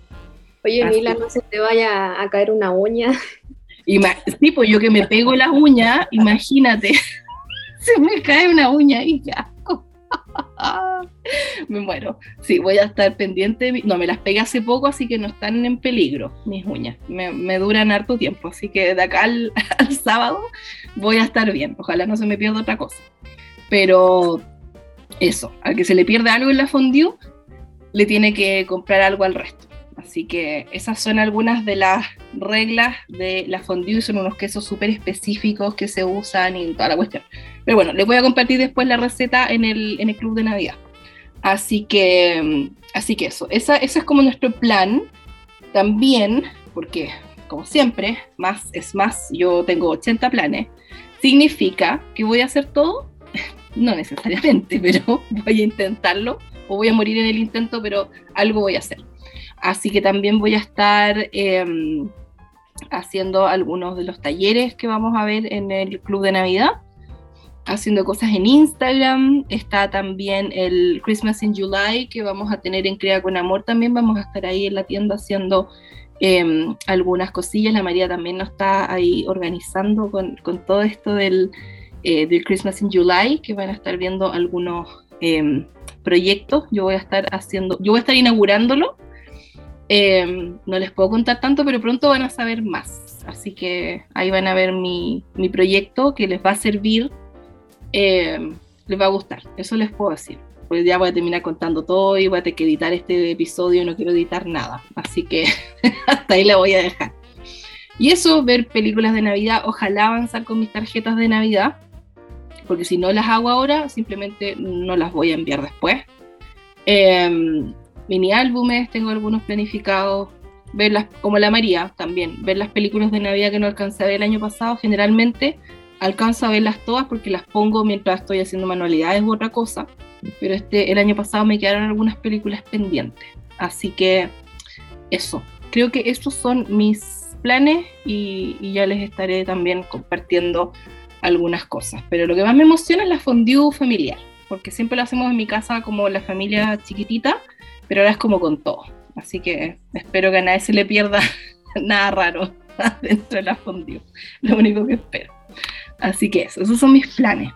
Oye, Mila, no se te vaya a caer una uña. sí, pues yo que me pego las uñas, imagínate, se me cae una uña y ya. me muero. Sí, voy a estar pendiente. No, me las pegué hace poco, así que no están en peligro mis uñas. Me, duran harto tiempo, así que de acá al, sábado voy a estar bien. Ojalá no se me pierda otra cosa. Pero eso, al que se le pierde algo en la fondue, le tiene que comprar algo al resto. Así que esas son algunas de las reglas de la fondue. Son unos quesos súper específicos que se usan y toda la cuestión. Pero bueno, les voy a compartir después la receta en el, en el club de Navidad. Así que, así que eso, esa, es como nuestro plan. También, porque como siempre, más es más, yo tengo 80 planes, significa que voy a hacer todo, no necesariamente, pero voy a intentarlo, o voy a morir en el intento, pero algo voy a hacer. Así que también voy a estar em, haciendo algunos de los talleres que vamos a ver en el Club de Navidad, haciendo cosas en Instagram. Está también el Christmas in July que vamos a tener en Crea con Amor. También vamos a estar ahí en la tienda haciendo em, algunas cosillas. La María también nos está ahí organizando con, todo esto del, eh, del, Christmas in July, que van a estar viendo algunos em, proyectos. Yo voy a estar haciendo, yo voy a estar inaugurándolo Em, no les puedo contar tanto, pero pronto van a saber más. Así que ahí van a ver mi, proyecto que les va a servir, em, les va a gustar. Eso les puedo decir. Pues ya voy a terminar contando todo y voy a tener que editar este episodio no quiero editar nada. Así que hasta ahí la voy a dejar. Y eso, ver películas de Navidad, ojalá avanzar con mis tarjetas de Navidad, porque si no las hago ahora, simplemente no las voy a enviar después. Eh, mini álbumes, tengo algunos planificados, verlas como la María también, ver las películas de Navidad que no alcancé a ver el año pasado, generalmente alcanzo a verlas todas porque las pongo mientras estoy haciendo manualidades u otra cosa, pero este, el año pasado me quedaron algunas películas pendientes, así que eso, creo que estos son mis planes y, y ya les estaré también compartiendo algunas cosas, pero lo que más me emociona es la fondue familiar, porque siempre lo hacemos en mi casa como la familia chiquitita, pero ahora es como con todo. Así que espero que a nadie se le pierda nada raro dentro de la fondue. Lo único que espero. Así que eso, esos son mis planes.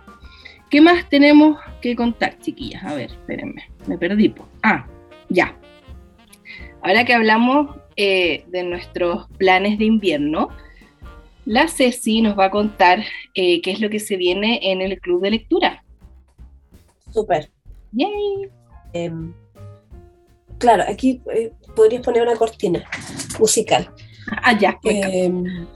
¿Qué más tenemos que contar, chiquillas? A ver, espérenme, me perdí. Ah, ya. Ahora que hablamos eh, de nuestros planes de invierno, la Ceci nos va a contar eh, qué es lo que se viene en el club de lectura. Súper. Yay. Em, claro, aquí eh, podrías poner una cortina musical. Ah, ya. Em,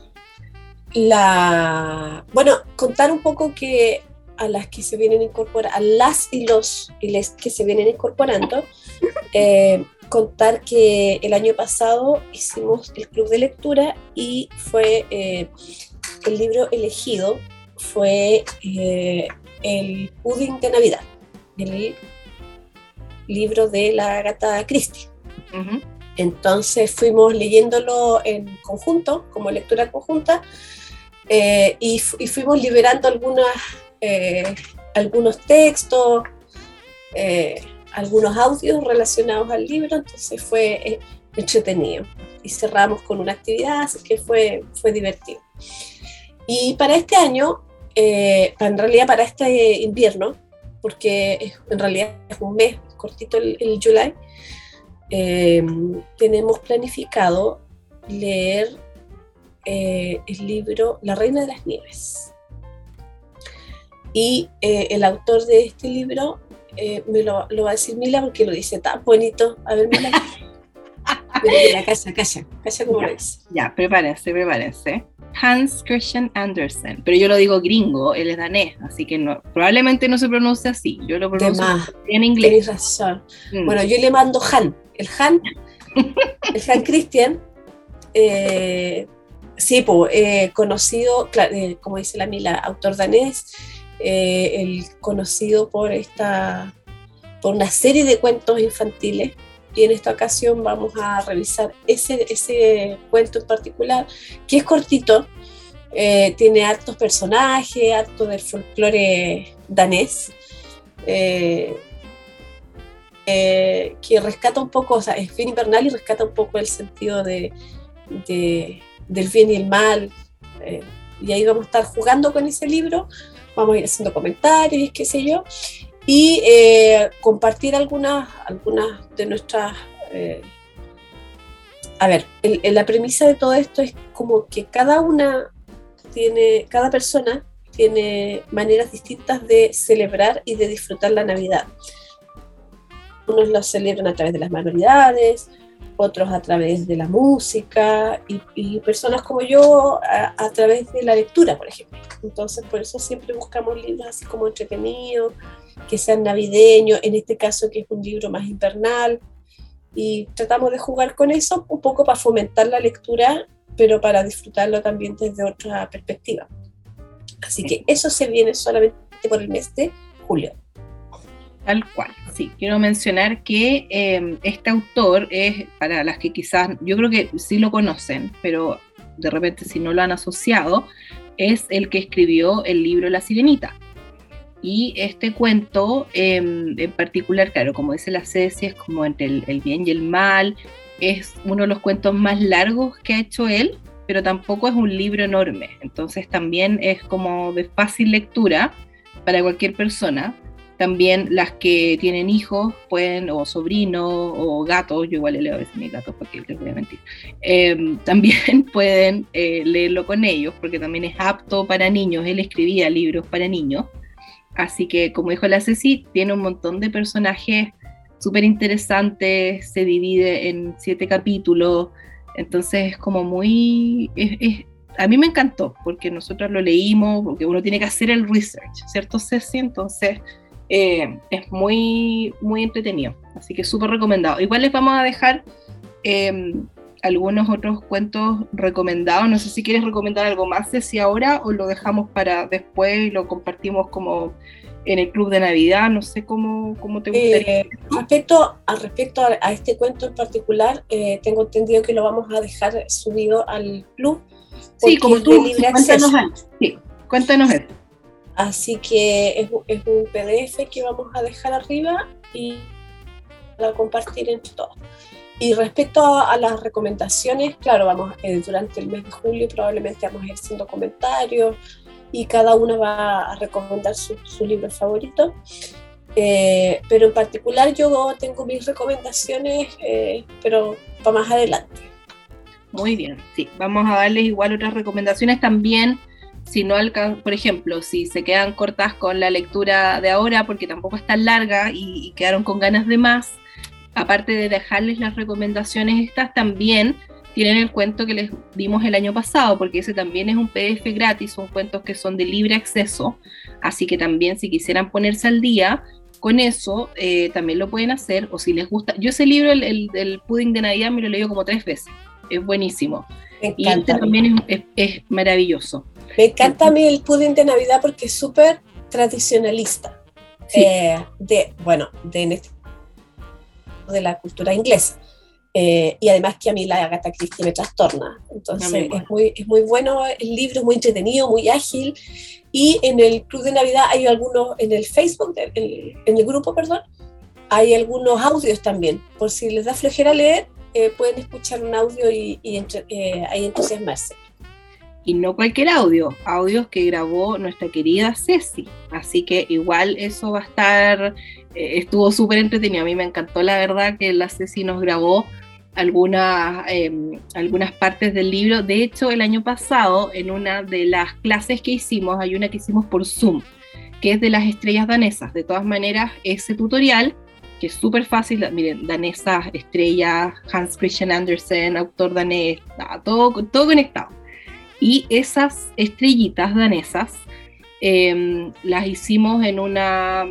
la, bueno, contar un poco que a las que se vienen incorporando, a las y los y les que se vienen incorporando, eh, contar que el año pasado hicimos el club de lectura y fue eh, el libro elegido fue el pudding de Navidad, el libro de la Agatha Christie. Entonces fuimos leyéndolo en conjunto, como lectura conjunta, eh, y, fuimos liberando algunas, eh, algunos textos, eh, algunos audios relacionados al libro, entonces fue entretenido. Y cerramos con una actividad, así que fue, fue divertido. Y para este año, en realidad para este invierno, porque en realidad es un mes cortito el, el July, tenemos planificado leer eh, el libro La Reina de las Nieves. Y eh, el autor de este libro eh, me lo, va a decir Mila porque lo dice tan bonito. A ver, Mila. Mira, calla, calla, calla como ya, lo dice. Ya, prepárense, prepárense. Hans Christian Andersen, pero yo lo digo gringo, él es danés, así que no, probablemente no se pronuncia así, yo lo pronuncio en inglés. Tienes razón. Mm. Bueno, yo le mando Han, el Han, el Han Christian, eh, Sí, pues, conocido, eh, como dice la Mila, autor danés, eh, el conocido por esta, por una serie de cuentos infantiles. Y en esta ocasión vamos a revisar ese, ese cuento en particular, que es cortito, tiene hartos personajes, harto del folclore danés, que rescata un poco, o sea, es bien invernal y rescata un poco el sentido de del bien y el mal. Eh, y ahí vamos a estar jugando con ese libro, vamos a ir haciendo comentarios qué sé yo, y eh, compartir algunas, algunas de nuestras... Eh, a ver, la premisa de todo esto es como que cada una tiene, cada persona tiene maneras distintas de celebrar y de disfrutar la Navidad. Unos lo celebran a través de las manualidades, otros a través de la música y, personas como yo a, través de la lectura, por ejemplo. Entonces, por eso siempre buscamos libros así como entretenidos, que sean navideños, en este caso que es un libro más invernal, y tratamos de jugar con eso un poco para fomentar la lectura, pero para disfrutarlo también desde otra perspectiva. Así que eso se viene solamente por el mes de julio. Tal cual, sí. Quiero mencionar que em, este autor es, para las que quizás, yo creo que sí lo conocen, pero de repente si no lo han asociado, es el que escribió el libro La Sirenita. Y este cuento em, en particular, claro, como dice la Ceci, es como entre el, bien y el mal, es uno de los cuentos más largos que ha hecho él, pero tampoco es un libro enorme, entonces también es como de fácil lectura para cualquier persona también las que tienen hijos pueden, o sobrinos, o gatos, yo igual le leo a veces mis gatos porque les voy a mentir, em, también pueden eh, leerlo con ellos porque también es apto para niños. Él escribía libros para niños. Así que, como dijo la Ceci, tiene un montón de personajes súper interesantes, se divide en siete capítulos, entonces es como muy... a mí me encantó porque nosotros lo leímos, porque uno tiene que hacer el research, ¿cierto, Ceci? Entonces eh, es muy, muy entretenido, así que súper recomendado. Igual les vamos a dejar em, algunos otros cuentos recomendados. No sé si quieres recomendar algo más, si ahora o lo dejamos para después y lo compartimos como en el club de Navidad. No sé cómo, cómo te gustaría. Eh, respecto, al respecto a, este cuento en particular, eh, tengo entendido que lo vamos a dejar subido al club. Sí, como tú, cuéntanos, sí, cuéntanos eso. Así que es, un PDF que vamos a dejar arriba y a compartir entre todos. Y respecto a, las recomendaciones, claro, vamos eh, durante el mes de julio probablemente vamos a ir haciendo comentarios y cada una va a recomendar su, libro favorito. Eh, pero en particular yo tengo mis recomendaciones, eh, pero para más adelante. Muy bien, sí, vamos a darles igual otras recomendaciones también si no alcanzan, por ejemplo, si se quedan cortas con la lectura de ahora porque tampoco es tan larga y, quedaron con ganas de más, aparte de dejarles las recomendaciones estas, también tienen el cuento que les dimos el año pasado, porque ese también es un PDF gratis, son cuentos que son de libre acceso, así que también si quisieran ponerse al día con eso, eh, también lo pueden hacer, o si les gusta, yo ese libro, el, del pudding de Navidad, me lo he leído como tres veces, es buenísimo. y este también es maravilloso. Me encanta a mí el pudding de Navidad porque es súper tradicionalista. Eh, de, bueno, de, este de la cultura inglesa. Eh, y además que a mí la Agatha Christie me trastorna. Entonces es muy, es muy bueno el libro, es muy entretenido, muy ágil. Y en el Club de Navidad hay algunos, en el Facebook, en el, grupo, perdón, hay algunos audios también. Por si les da flojera leer, eh, pueden escuchar un audio y, y eh, ahí entusiasmarse. Y no cualquier audio, audios que grabó nuestra querida Ceci. Así que igual eso va a estar, estuvo súper entretenido. A mí me encantó la verdad que la Ceci nos grabó algunas, em, algunas partes del libro. De hecho, el año pasado, en una de las clases que hicimos, hay una que hicimos por Zoom, que es de las estrellas danesas. De todas maneras, ese tutorial, que es súper fácil, miren, danesas, estrellas, Hans Christian Andersen, autor danés, todo, todo conectado. Y esas estrellitas danesas em, las hicimos en una,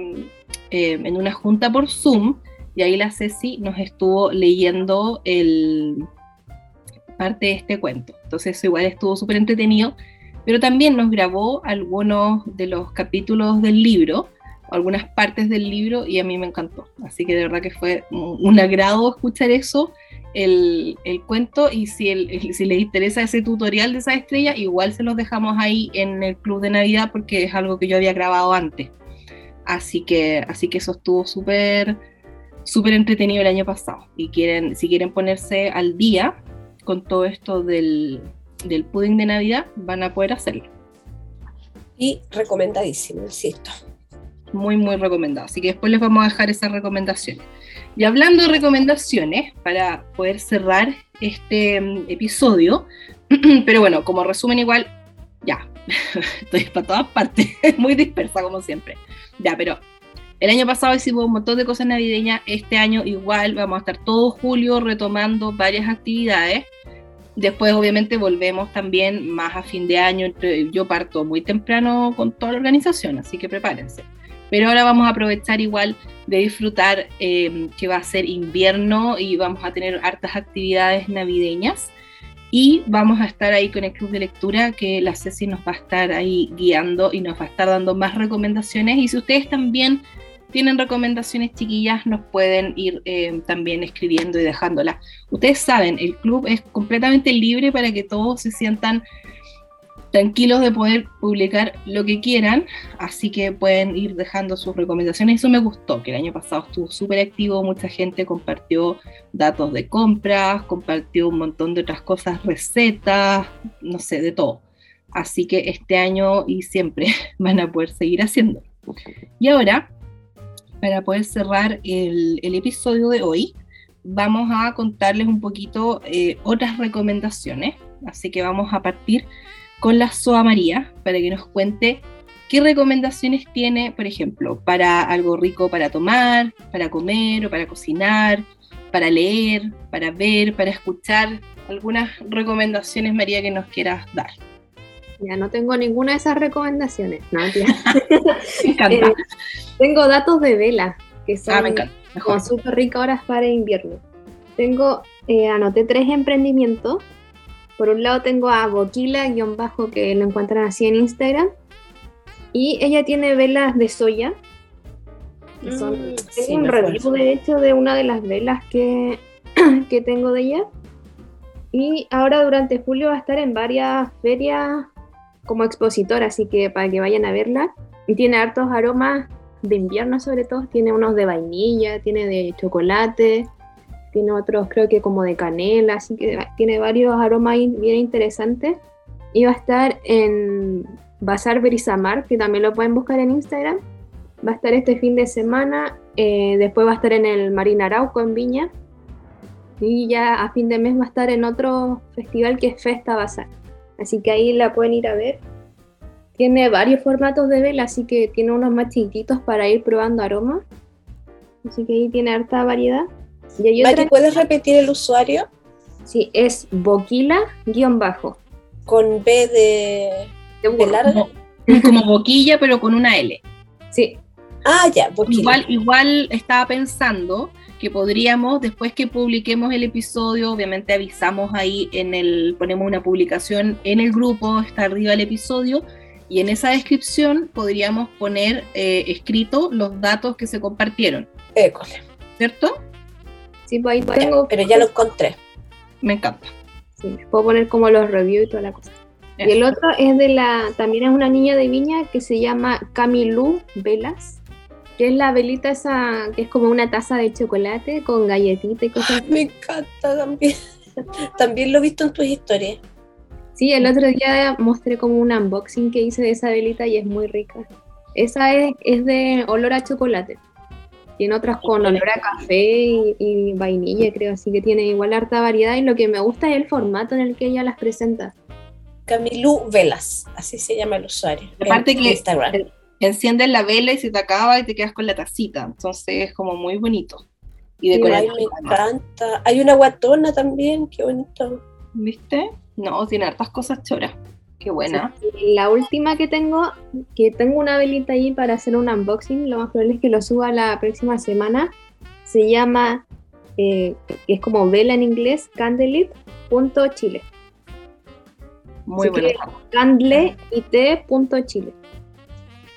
em, en una junta por Zoom y ahí la Ceci nos estuvo leyendo el, parte de este cuento. Entonces eso igual estuvo súper entretenido, pero también nos grabó algunos de los capítulos del libro, algunas partes del libro y a mí me encantó. Así que de verdad que fue un agrado escuchar eso, el, cuento y si, si les interesa ese tutorial de esa estrella, igual se los dejamos ahí en el club de Navidad porque es algo que yo había grabado antes. Así que, así que eso estuvo súper súper entretenido el año pasado y quieren, si quieren ponerse al día con todo esto del, del pudding de Navidad, van a poder hacerlo. Y recomendadísimo, insisto. Muy, muy recomendado. Así que después les vamos a dejar esas recomendaciones. Y hablando de recomendaciones, para poder cerrar este mm, episodio, pero bueno, como resumen igual, ya, estoy para todas partes, muy dispersa como siempre. Ya, pero el año pasado hicimos un montón de cosas navideñas, este año igual vamos a estar todo julio retomando varias actividades. Después obviamente volvemos también más a fin de año, yo parto muy temprano con toda la organización, así que prepárense. Pero ahora vamos a aprovechar igual de disfrutar em, que va a ser invierno y vamos a tener hartas actividades navideñas. Y vamos a estar ahí con el club de lectura que la Ceci nos va a estar ahí guiando y nos va a estar dando más recomendaciones. Y si ustedes también tienen recomendaciones chiquillas, nos pueden ir eh, también escribiendo y dejándolas. Ustedes saben, el club es completamente libre para que todos se sientan tranquilos de poder publicar lo que quieran, así que pueden ir dejando sus recomendaciones. Eso me gustó, que el año pasado estuvo súper activo, mucha gente compartió datos de compras, compartió un montón de otras cosas, recetas, no sé, de todo. Así que este año y siempre van a poder seguir haciendo. Y ahora para poder cerrar el, episodio de hoy, vamos a contarles un poquito eh, otras recomendaciones. Así que vamos a partir con la Soa María para que nos cuente qué recomendaciones tiene, por ejemplo, para algo rico para tomar, para comer o para cocinar, para leer, para ver, para escuchar. Algunas recomendaciones, María, que nos quieras dar. Ya no tengo ninguna de esas recomendaciones. No, me encanta. Eh, tengo datos de vela, que son ah, súper ricas horas para invierno. Tengo, eh, anoté tres emprendimientos. Por un lado tengo a Boquila-bajo, que lo encuentran así en Instagram. Y ella tiene velas de soya. son, mm, tengo un review, de hecho, de una de las velas que, que tengo de ella. Y ahora durante julio va a estar en varias ferias como expositor, así que para que vayan a verla. Y tiene hartos aromas de invierno sobre todo, tiene unos de vainilla, tiene de chocolate, tiene otros creo que como de canela, así que tiene varios aromas bien interesantes. Y va a estar en Bazar Berisamar, que también lo pueden buscar en Instagram. Va a estar este fin de semana, eh, después va a estar en el Marina Arauco en Viña. Y ya a fin de mes va a estar en otro festival que es Festa Bazar. Así que ahí la pueden ir a ver. Tiene varios formatos de vela, así que tiene unos más chiquititos para ir probando aromas. Así que ahí tiene harta variedad. Y ¿puedes repetir el usuario? Sí, es boquila-bajo. Con B de, de, larga. Como, boquilla, pero con una L. Sí. Ah, ya, boquilla. Igual, igual estaba pensando que podríamos, después que publiquemos el episodio, obviamente avisamos ahí en el, ponemos una publicación en el grupo, está arriba el episodio, y en esa descripción podríamos poner eh, escrito los datos que se compartieron. École. ¿Cierto? Sí, pues ahí tengo. pero ya lo encontré. Me encanta. Sí, puedo poner como los reviews y toda la cosa. Y el otro es de la, también es una niña de Viña que se llama Camilú Velas, que es la velita esa, que es como una taza de chocolate con galletita y cosas. Me encanta también. también lo he visto en tus historias. Sí, el otro día mostré como un unboxing que hice de esa velita y es muy rica. Esa es, es de olor a chocolate. Tiene otras con olor a café y, y vainilla, creo, así que tiene igual harta variedad y lo que me gusta es el formato en el que ella las presenta. Camilú Velas, así se llama el usuario. Aparte en que Instagram. enciendes la vela y se te acaba y te quedas con la tacita. Entonces es como muy bonito. Y Ay, decorativo. me encanta. Hay una guatona también, qué bonito. ¿Viste? No, tiene hartas cosas choras. Qué buena. La última que tengo, que tengo una velita ahí para hacer un unboxing, lo más probable es que lo suba la próxima semana. Se llama, eh, es como vela en inglés, candlelit.chile. Muy buena. que candleit.chile.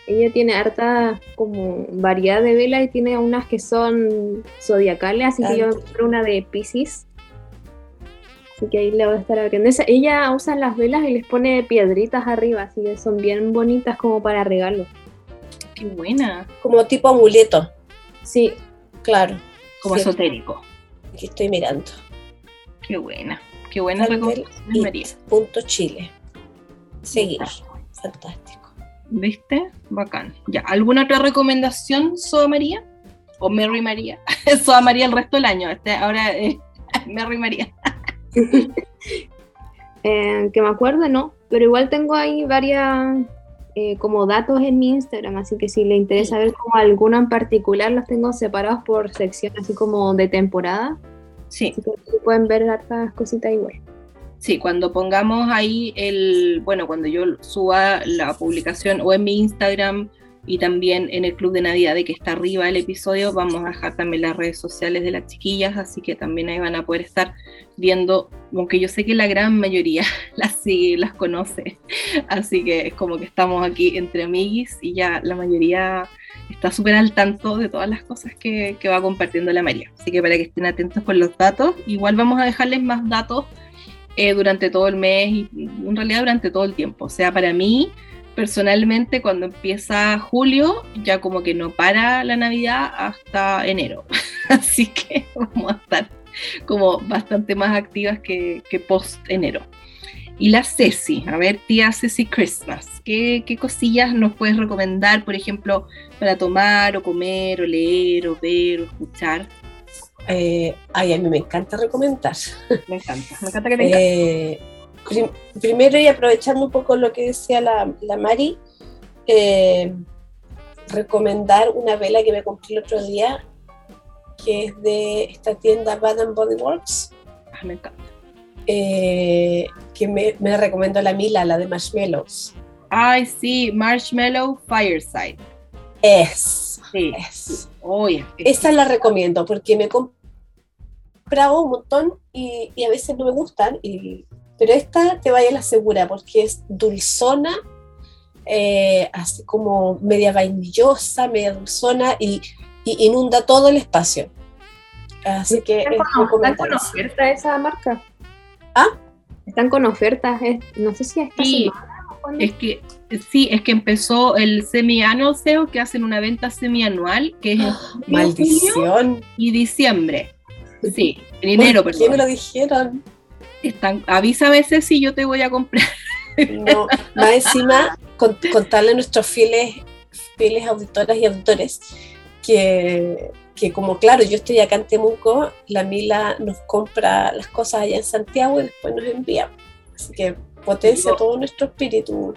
Ella tiene harta como variedad de velas y tiene unas que son zodiacales, así que yo compré una de Pisces. Así que ahí le voy a estar abriendo. Esa- ella usa las velas y les pone piedritas arriba, así que son bien bonitas como para regalo. Qué buena. Como tipo amuleto, Sí, claro. Como Sí. esotérico. Aquí estoy mirando. Qué buena. Qué buena recomendación, María. Punto Chile. Seguir. Fantástico. ¿Viste? Bacán. Ya, ¿alguna otra recomendación, Soa María? ¿O Mary María? Soa María el resto del año. Este, ahora es Mary María. Eh, que me acuerdo, no, pero igual tengo ahí varias eh, como datos en mi Instagram, así que si le interesa ver como alguno en particular, los tengo separados por sección, así como de temporada, Sí, así que pueden ver hartas cositas igual. sí, cuando pongamos ahí el, bueno, cuando yo suba la publicación o en mi Instagram y también en el Club de Navidad de que está arriba el episodio, vamos a dejar también las redes sociales de las chiquillas, así que también ahí van a poder estar viendo, aunque yo sé que la gran mayoría las sigue, las conoce, así que es como que estamos aquí entre amiguis y ya la mayoría está súper al tanto de todas las cosas que, que va compartiendo la María. Así que para que estén atentos con los datos, igual vamos a dejarles más datos eh, durante todo el mes y en realidad durante todo el tiempo. O sea, para mí, personalmente, cuando empieza julio, ya como que no para la Navidad hasta enero. Así que vamos a estar como bastante más activas que, que post enero. Y la Ceci, a ver, tía Ceci Christmas, ¿qué, ¿qué cosillas nos puedes recomendar, por ejemplo, para tomar o comer o leer o ver o escuchar? Eh, ay, a mí me encanta recomendar. Me encanta, me encanta que te prim- primero y aprovechando un poco lo que decía la, la Mari, eh, recomendar una vela que me compré el otro día, que es de esta tienda Bath and Body Works, Ah, me encanta. eh, que me, me recomendó la Mila, la de Marshmallows. Ay, sí, Marshmallow Fireside. Es, Sí, es. oye. Esa la recomiendo porque me he comprado un montón y, y a veces no me gustan, y, pero esta te vaya a la segura porque es dulzona, eh, así como media vainillosa, media dulzona y, y inunda todo el espacio. Así que es Están con, están con oferta esa marca. ¿Ah? Están con ofertas, es- no sé si esta Sí. semana. Es que sí, es que empezó el semi-annual sale, que hacen una venta semianual, que es en Maldición. y diciembre. Sí, en enero, ¿Por qué me perdón. lo dijeron? Están, avisa a veces si yo te voy a comprar. No, más encima con- contarle a nuestros fieles, fieles auditoras y auditores que, que como claro, yo estoy acá en Temuco, la Mila nos compra las cosas allá en Santiago y después nos envía. Así que potencia todo nuestro espíritu.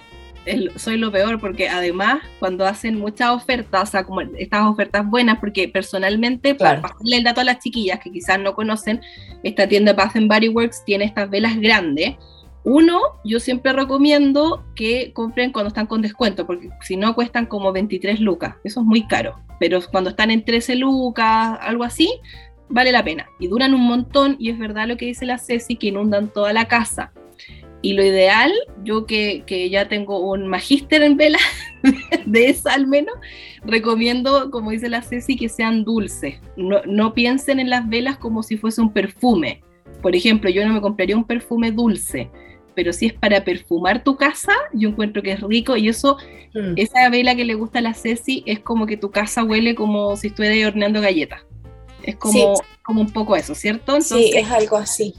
El- soy lo peor porque además cuando hacen muchas ofertas, o sea, como estas ofertas buenas, porque personalmente, Claro. para pasarle el dato a las chiquillas que quizás no conocen, esta tienda Bath and Body Works tiene estas velas grandes. Uno, yo siempre recomiendo que compren cuando están con descuento, porque si no cuestan como 23 lucas, eso es muy caro, pero cuando están en 13 lucas, algo así, vale la pena. Y duran un montón, y es verdad lo que dice la Ceci, que inundan toda la casa. Y lo ideal, yo que, ya tengo un magíster en velas, de esa al menos, recomiendo, como dice la Ceci, que sean dulces. No, no piensen en las velas como si fuese un perfume. Por ejemplo, yo no me compraría un perfume dulce, pero si es para perfumar tu casa, yo encuentro que es rico y eso, mm. esa vela que le gusta a la Ceci es como que tu casa huele como si estuviera horneando galletas. Es como, como un poco eso, ¿cierto? sí, es algo así.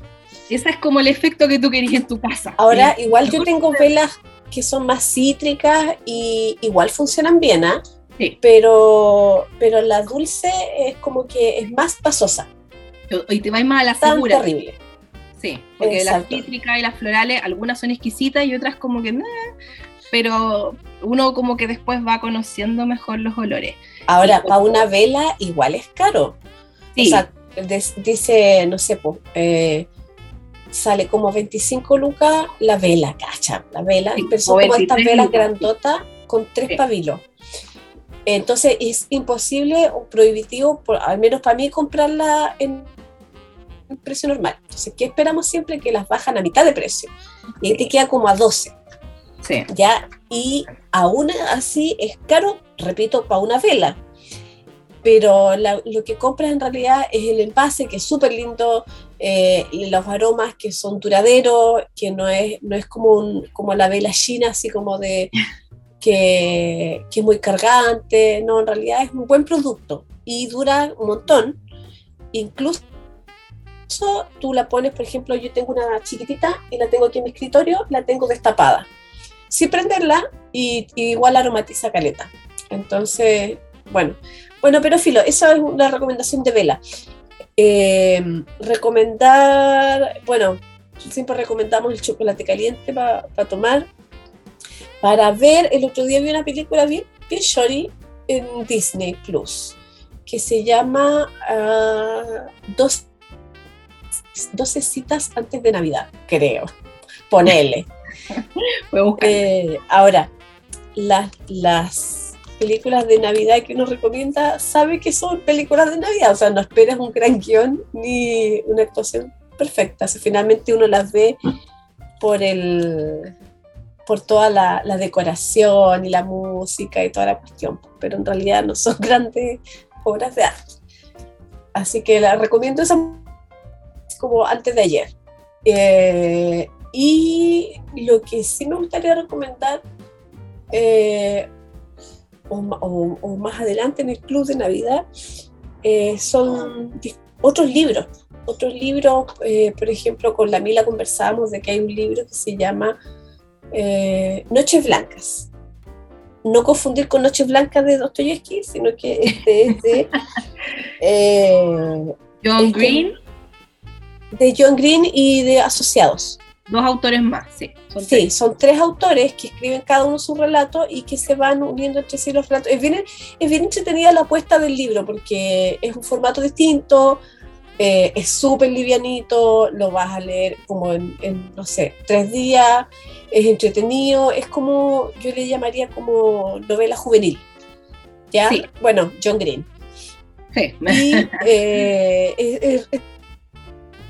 Ese es como el efecto que tú querías en tu casa. Ahora, igual yo tengo velas que son más cítricas y igual funcionan bien, ¿ah? Sí. Pero, pero la dulce es como que es más pasosa. Y te vas más a la segura. terrible. Sí, porque las cítricas y las florales, algunas son exquisitas y otras como que... pero uno como que después va conociendo mejor los olores. Ahora, para una vela igual es caro. Sí. O sea, dice, no sé, pues, sale como 25 lucas la vela, cacha, la vela, sí, pero son como estas velas grandotas con tres pabilos. Entonces es imposible o prohibitivo, por, al menos para mí, comprarla en precio normal. Entonces, ¿qué esperamos siempre? Que las bajan a mitad de precio. Y te queda como a 12. Sí. ¿Ya? Y aún así es caro, repito, para una vela pero lo que compras en realidad es el envase, que es súper lindo, eh, y los aromas que son duraderos, que no es, no es como, como la vela china, así como de que, que, es muy cargante, no, en realidad es un buen producto y dura un montón. Incluso tú la pones, por ejemplo, yo tengo una chiquitita y la tengo aquí en mi escritorio, la tengo destapada. Sin prenderla y, y igual aromatiza caleta. Entonces, bueno, bueno, pero filo, esa es una recomendación de vela. Eh, recomendar, bueno, siempre recomendamos el chocolate caliente para tomar. Para ver, el otro día vi una película bien, bien shorty en Disney Plus que se llama uh, dos, 12 citas antes de Navidad, creo. Ponele. eh, ahora, las, las películas de Navidad que uno recomienda sabe que son películas de Navidad, o sea, no esperas un gran guion ni una actuación perfecta, o finalmente uno las ve por el por toda la, decoración y la música y toda la cuestión, pero en realidad no son grandes obras de arte. Así que la recomiendo esa como antes de ayer. Eh, y lo que sí me gustaría recomendar, eh, o, más adelante en el Club de Navidad, eh, son otros libros. Otros libros, eh, por ejemplo, con la Mila conversamos de que hay un libro que se llama eh, Noches Blancas. No confundir con Noches Blancas de Dostoyevsky, sino que este es de John este Green. De John Green y de Asociados. Dos autores más, sí. Son sí, tres. son tres autores que escriben cada uno su relato y que se van uniendo entre sí los relatos. Es bien, es bien entretenida la apuesta del libro porque es un formato distinto, eh, es súper livianito, lo vas a leer como en, no sé, tres días, es entretenido, es como, yo le llamaría como novela juvenil. ¿Ya? Bueno, John Green. Sí. Y eh, es, es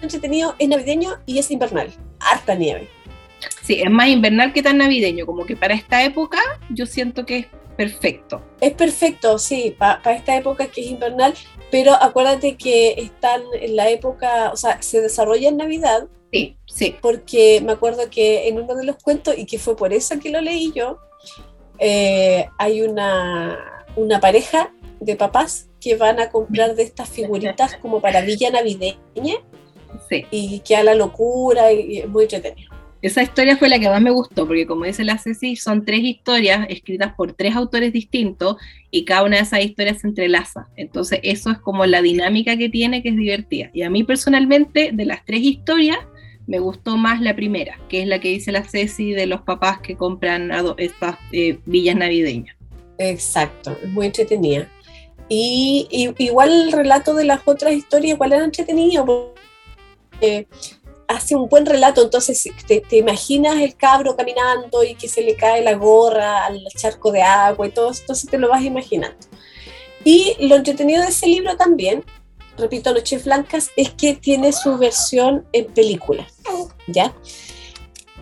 entretenido, es navideño y es invernal harta nieve. Sí, es más invernal que tan navideño, como que para esta época yo siento que es perfecto. Es perfecto, sí, para esta época que es invernal, pero acuérdate que están en la época, o sea, se desarrolla en Navidad. Sí, sí. Porque me acuerdo que en uno de los cuentos, y que fue por eso que lo leí yo, eh, hay una, una pareja de papás que van a comprar de estas figuritas como para Villa Navideña y que a la locura y, muy entretenido. Esa historia fue la que más me gustó, porque como dice la Ceci, son tres historias escritas por tres autores distintos y cada una de esas historias se entrelaza. Entonces eso es como la dinámica que tiene, que es divertida. Y a mí personalmente, de las tres historias, me gustó más la primera, que es la que dice la Ceci de los papás que compran estas eh, villas navideñas. Exacto, es muy entretenida. Y, igual el relato de las otras historias igual era entretenido, hace un buen relato, entonces te, imaginas el cabro caminando y que se le cae la gorra al charco de agua y todo, entonces te lo vas imaginando. Y lo entretenido de ese libro también, repito, Noches Blancas, es que tiene su versión en película, ¿ya?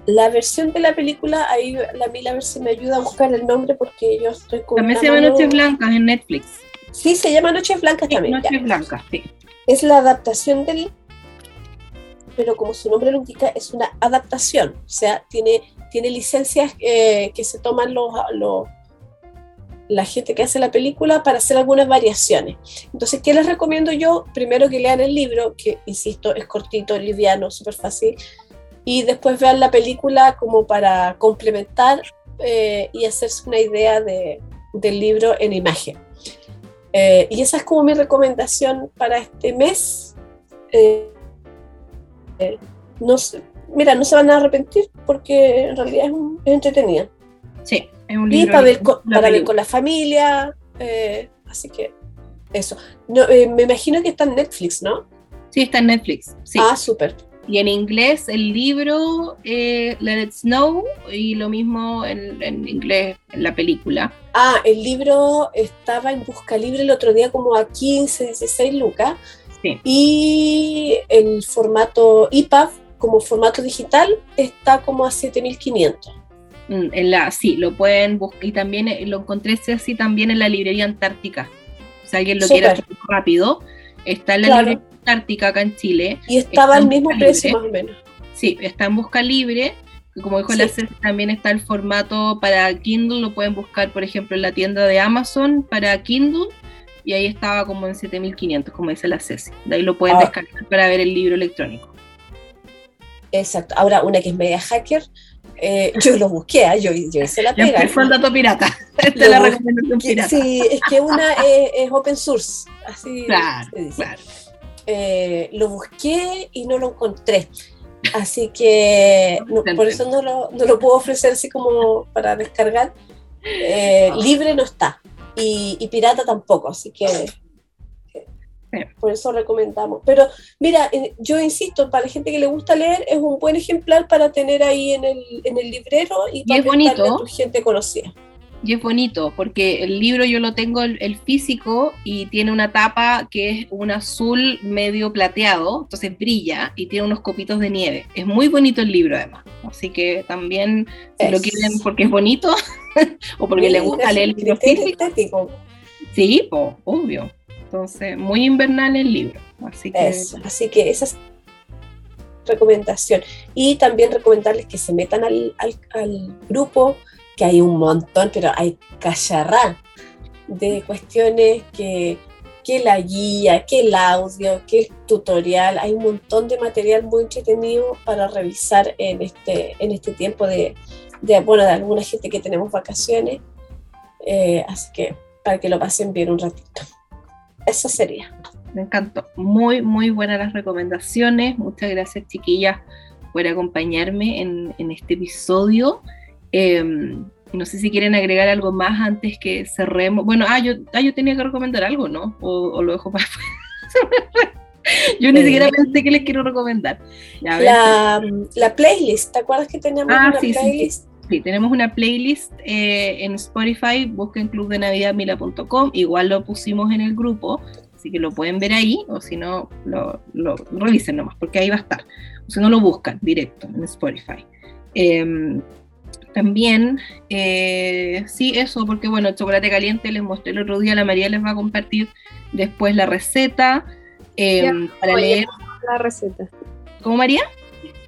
la versión de la película, ahí la Mila a ver si me ayuda a buscar el nombre porque yo estoy con. También se llama Noches Blancas en Netflix. Sí, se llama Noches Blancas Sí, también. ya. Noches Blancas, sí. Es la adaptación del. Pero como su nombre lo indica, es una adaptación. O sea, tiene, tiene licencias eh, que se toman los, los, la gente que hace la película para hacer algunas variaciones. Entonces, ¿qué les recomiendo yo? Primero que lean el libro, que insisto, es cortito, liviano, súper fácil, y después vean la película como para complementar eh, y hacerse una idea de, del libro en imagen. Eh, y esa es como mi recomendación para este mes. Eh, no sé, mira, no se van a arrepentir porque en realidad es, un- es entretenida. Sí, es un Y libro. para ver, con, la para ver con la familia, eh, así que eso. No, eh, me imagino que está en Netflix, ¿no? Sí, está en Netflix. Sí. Ah, súper. Y en inglés el libro eh, Let It Snow y lo mismo en, en inglés en la película. Ah, el libro estaba en Busca Libre el otro día como a 15, 16 lucas. Sí. Y el formato EPUB como formato digital está como a 7500. Mm, En la, sí, lo pueden buscar. Y también eh, lo encontré así también en la librería Antártica. Si alguien lo quiere hacer rápido, está en la Claro. librería Antártica acá en Chile. Y estaba al mismo precio Libre. más o menos. Sí, está en busca libre. Como dijo Sí. la Ceci, también está el formato para Kindle. Lo pueden buscar, por ejemplo, en la tienda de Amazon para Kindle. Y ahí estaba como en 7500, como dice la Ceci. De ahí lo pueden Ah. descargar para ver el libro electrónico. Exacto. Ahora, una que es media hacker, eh, yo lo busqué, ah, yo, yo hice la pega. empezó el dato pirata. Es la recomendación pirata. Sí, es que una es, es open source, así Claro, se dice. claro. Eh, lo busqué y no lo encontré. Así que no, Te por eso no lo, no lo puedo ofrecer así como para descargar. Eh, libre no está y, y pirata tampoco, así que por eso recomendamos. Pero mira, yo insisto, para la gente que le gusta leer, es un buen ejemplar para tener ahí en el, en el librero y, para es bonito. prestarle a tu gente conocida. Y es bonito porque el libro yo lo tengo el, el físico y tiene una tapa que es un azul medio plateado, entonces brilla y tiene unos copitos de nieve. Es muy bonito el libro además. Así que también si lo quieren porque es bonito o porque le gusta leer el libro criterio físico, estético. sí, obvio. Entonces, muy invernal el libro. Así que Eso, así que esa es recomendación. Y también recomendarles que se metan al, al- al grupo, que hay un montón, pero hay cacharrá de cuestiones que, que la guía, que el audio, que el tutorial, hay un montón de material muy entretenido para revisar en este, en este tiempo de, de, bueno, de alguna gente que tenemos vacaciones. Eh, así que para que lo pasen bien un ratito. Eso sería. Me encantó. Muy, muy buenas las recomendaciones. Muchas gracias, chiquillas, por acompañarme en, en este episodio. Eh, no sé si quieren agregar algo más antes que cerremos. Bueno, ah, yo, ah, yo tenía que recomendar algo, ¿no? O, o lo dejo para. Yo ni Eh. siquiera pensé que les quiero recomendar. Ya, La, la playlist, ¿te acuerdas que teníamos Ah, una sí, sí, sí. Sí, tenemos una playlist eh, en Spotify, busquen Club de Navidad Mila.com, igual lo pusimos en el grupo, así que lo pueden ver ahí, o si no, lo, lo revisen nomás, porque ahí va a estar. O si no, lo buscan directo en Spotify. Em, también, eh, sí, eso, porque bueno, el chocolate caliente les mostré el otro día, la María les va a compartir después la receta em, para leer. La receta. ¿Cómo María?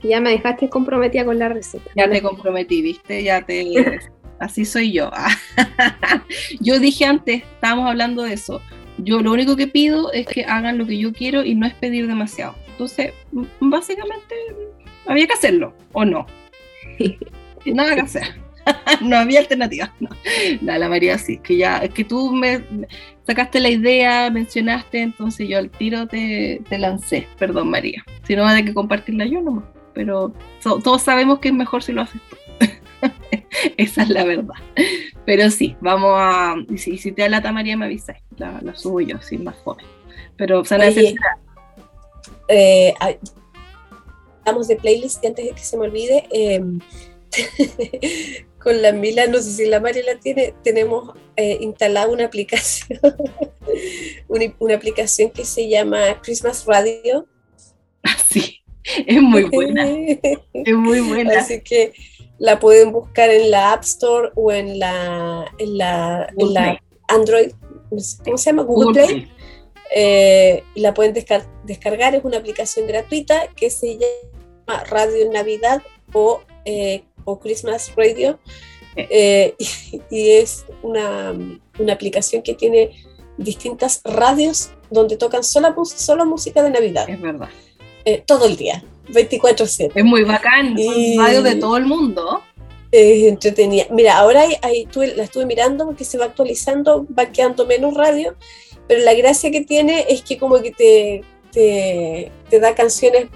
Ya me dejaste comprometida con la receta. Ya te comprometí, ¿viste? Ya te... Así soy yo. yo dije antes, estábamos hablando de eso. Yo lo único que pido es que hagan lo que yo quiero y no es pedir demasiado. Entonces, básicamente, había que hacerlo, ¿o no? Nada que hacer. no había alternativa. No. La, la María sí, que ya, es que tú me sacaste la idea, mencionaste, entonces yo al tiro te, te lancé. Perdón, María. Si no, a que compartirla yo nomás. Pero so- todos sabemos que es mejor si lo haces tú. Esa es la verdad. Pero sí, vamos a. Y si, si te da lata María, me avisas. La, la subo yo, sin más joven. Pero, o sea, Oye, eh, ah, hablamos de playlist y antes de que se me olvide, eh, con la Mila, no sé si la María la tiene, tenemos eh, instalada una aplicación, una, una aplicación que se llama Christmas Radio, así. es muy buena. es muy buena. Así que la pueden buscar en la App Store o en la, en la, Android, ¿cómo se llama? Google, Play. Eh, y la pueden descargar, es una aplicación gratuita que se llama Radio Navidad o, eh, o Christmas Radio. Eh, y, es una, una, aplicación que tiene distintas radios donde tocan solo, solo música de Navidad. Es verdad. Todo el día, 24/7. Es muy bacán, y... radios de todo el mundo. Es entretenida. Mira, ahora hay, la estuve mirando porque se va actualizando, va quedando menos radio, pero la gracia que tiene es que como que te, te, da canciones,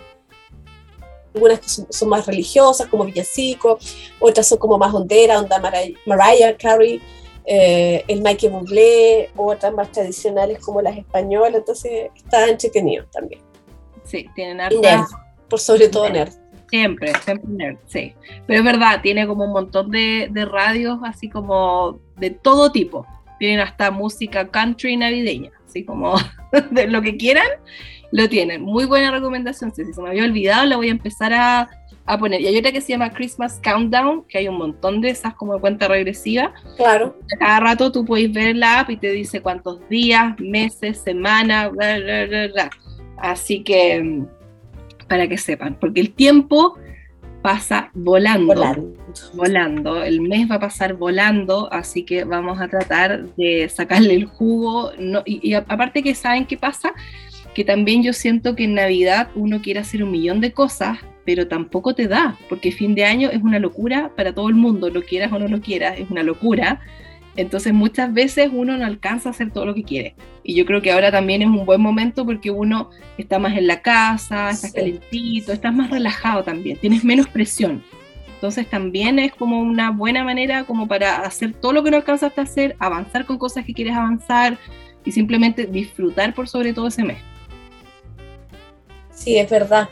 algunas que son, más religiosas, como Villacico, otras son como más hondera, onda Mariah, Carey, eh, el Michael Bublé, otras más tradicionales como las españolas, entonces está entretenido también. Sí, tienen nerd, por sobre todo nerd. Siempre, siempre nerd, sí. Pero es verdad, tiene como un montón de, de radios así como de todo tipo tienen hasta música country navideña, así como de lo que quieran, lo tienen. Muy buena recomendación, si se me había olvidado, la voy a empezar a, a, poner. Y hay otra que se llama Christmas Countdown, que hay un montón de esas como cuenta regresiva. Claro. Cada rato tú puedes ver la app y te dice cuántos días, meses, semanas, bla, bla, bla, bla. Así que, para que sepan, porque el tiempo pasa volando, volando, El mes va a pasar volando, así que vamos a tratar de sacarle el jugo. y, aparte que saben qué pasa, que también yo siento que en Navidad uno quiere hacer un millón de cosas, pero tampoco te da, porque fin de año es una locura para todo el mundo, lo quieras o no lo quieras, es una locura. Entonces muchas veces uno no alcanza a hacer todo lo que quiere. Y yo creo que ahora también es un buen momento porque uno está más en la casa, estás calentito, estás más relajado también, tienes menos presión. Entonces también es como una buena manera como para hacer todo lo que no alcanzaste a hacer, avanzar con cosas que quieres avanzar y simplemente disfrutar por sobre todo ese mes. Sí, es verdad.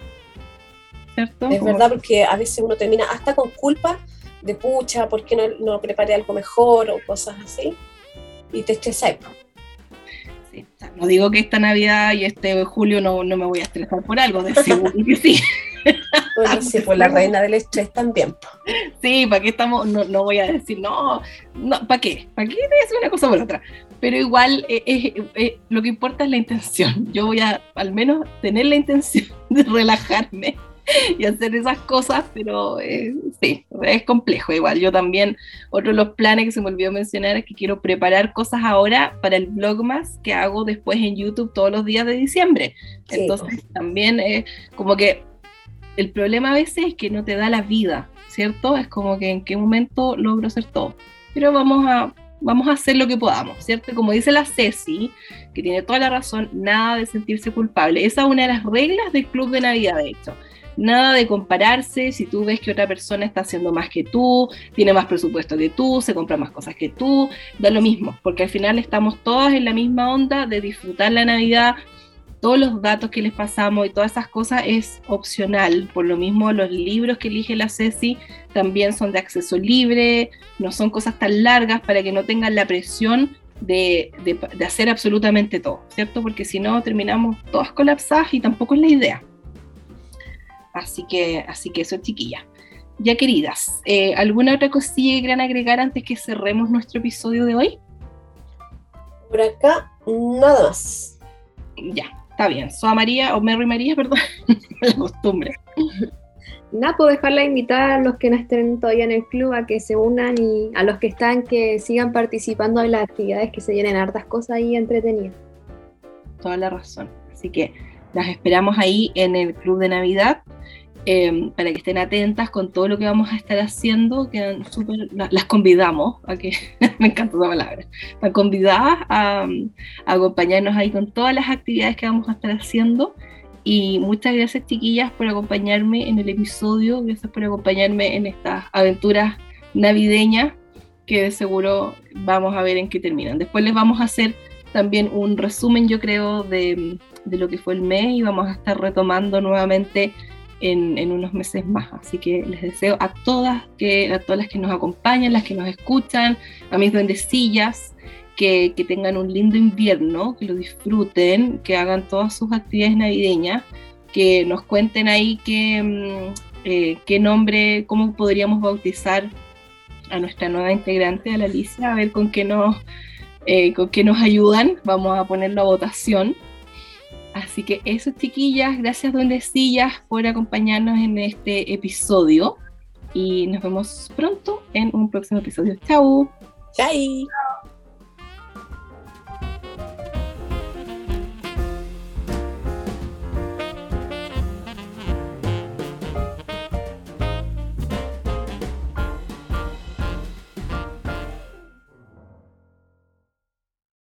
¿Cierto? Es verdad porque a veces uno termina hasta con culpa de pucha, ¿por qué no, no preparé algo mejor o cosas así? Y te estresas. Sí, no digo que esta Navidad y este julio no, no me voy a estresar por algo, de seguro que sí. Bueno, sí, pues la reina del estrés también. Sí, ¿para qué estamos? No, no voy a decir, no, no ¿para qué? ¿Para qué decir una cosa por otra? Pero igual eh, eh, lo que importa es la intención. Yo voy a al menos tener la intención de relajarme y hacer esas cosas, pero eh, sí, es complejo igual. Yo también, otro de los planes que se me olvidó mencionar es que quiero preparar cosas ahora para el más que hago después en YouTube todos los días de diciembre. Entonces también es como que el problema a veces es que no te da la vida, ¿cierto? Es como que en qué momento logro hacer todo. Pero vamos a, vamos a hacer lo que podamos, ¿cierto? Como dice la Ceci, que tiene toda la razón, nada de sentirse culpable. Esa es una de las reglas del Club de Navidad, de hecho nada de compararse, si tú ves que otra persona está haciendo más que tú, tiene más presupuesto que tú, se compra más cosas que tú, da lo mismo, porque al final estamos todas en la misma onda de disfrutar la Navidad, todos los datos que les pasamos y todas esas cosas es opcional. Por lo mismo, los libros que elige la Ceci también son de acceso libre, no son cosas tan largas para que no tengan la presión de, de hacer absolutamente todo, ¿cierto? Porque si no, terminamos todas colapsadas y tampoco es la idea. Así que, así que eso, chiquilla. Ya queridas, eh, ¿alguna otra cosilla que quieran agregar antes que cerremos nuestro episodio de hoy? Por acá, nada más. Ya, está bien. Soa María, o Mary María, perdón, la costumbre. Nada, puedo dejarla invitar a los que no estén todavía en el club a que se unan y a los que están que sigan participando en las actividades que se llenen hartas cosas y entretenidas. Toda la razón. Así que las esperamos ahí en el Club de Navidad em, para que estén atentas con todo lo que vamos a estar haciendo. Quedan las convidamos a que, me encanta esa palabra, están convidadas a, acompañarnos ahí con todas las actividades que vamos a estar haciendo. Y muchas gracias chiquillas por acompañarme en el episodio, gracias por acompañarme en estas aventuras navideñas que de seguro vamos a ver en qué terminan. Después les vamos a hacer también un resumen, yo creo, de, de lo que fue el mes y vamos a estar retomando nuevamente en, en, unos meses más. Así que les deseo a todas, que, a todas las que nos acompañan, las que nos escuchan, a mis duendecillas, que, que tengan un lindo invierno, que lo disfruten, que hagan todas sus actividades navideñas que nos cuenten ahí qué, mm, eh, qué nombre, cómo podríamos bautizar a nuestra nueva integrante, a la Alicia, a ver con qué nos, eh, con qué nos ayudan. Vamos a ponerlo a votación. Así que eso, chiquillas, gracias duendecillas por acompañarnos en este episodio y nos vemos pronto en un próximo episodio. Chau. Chai.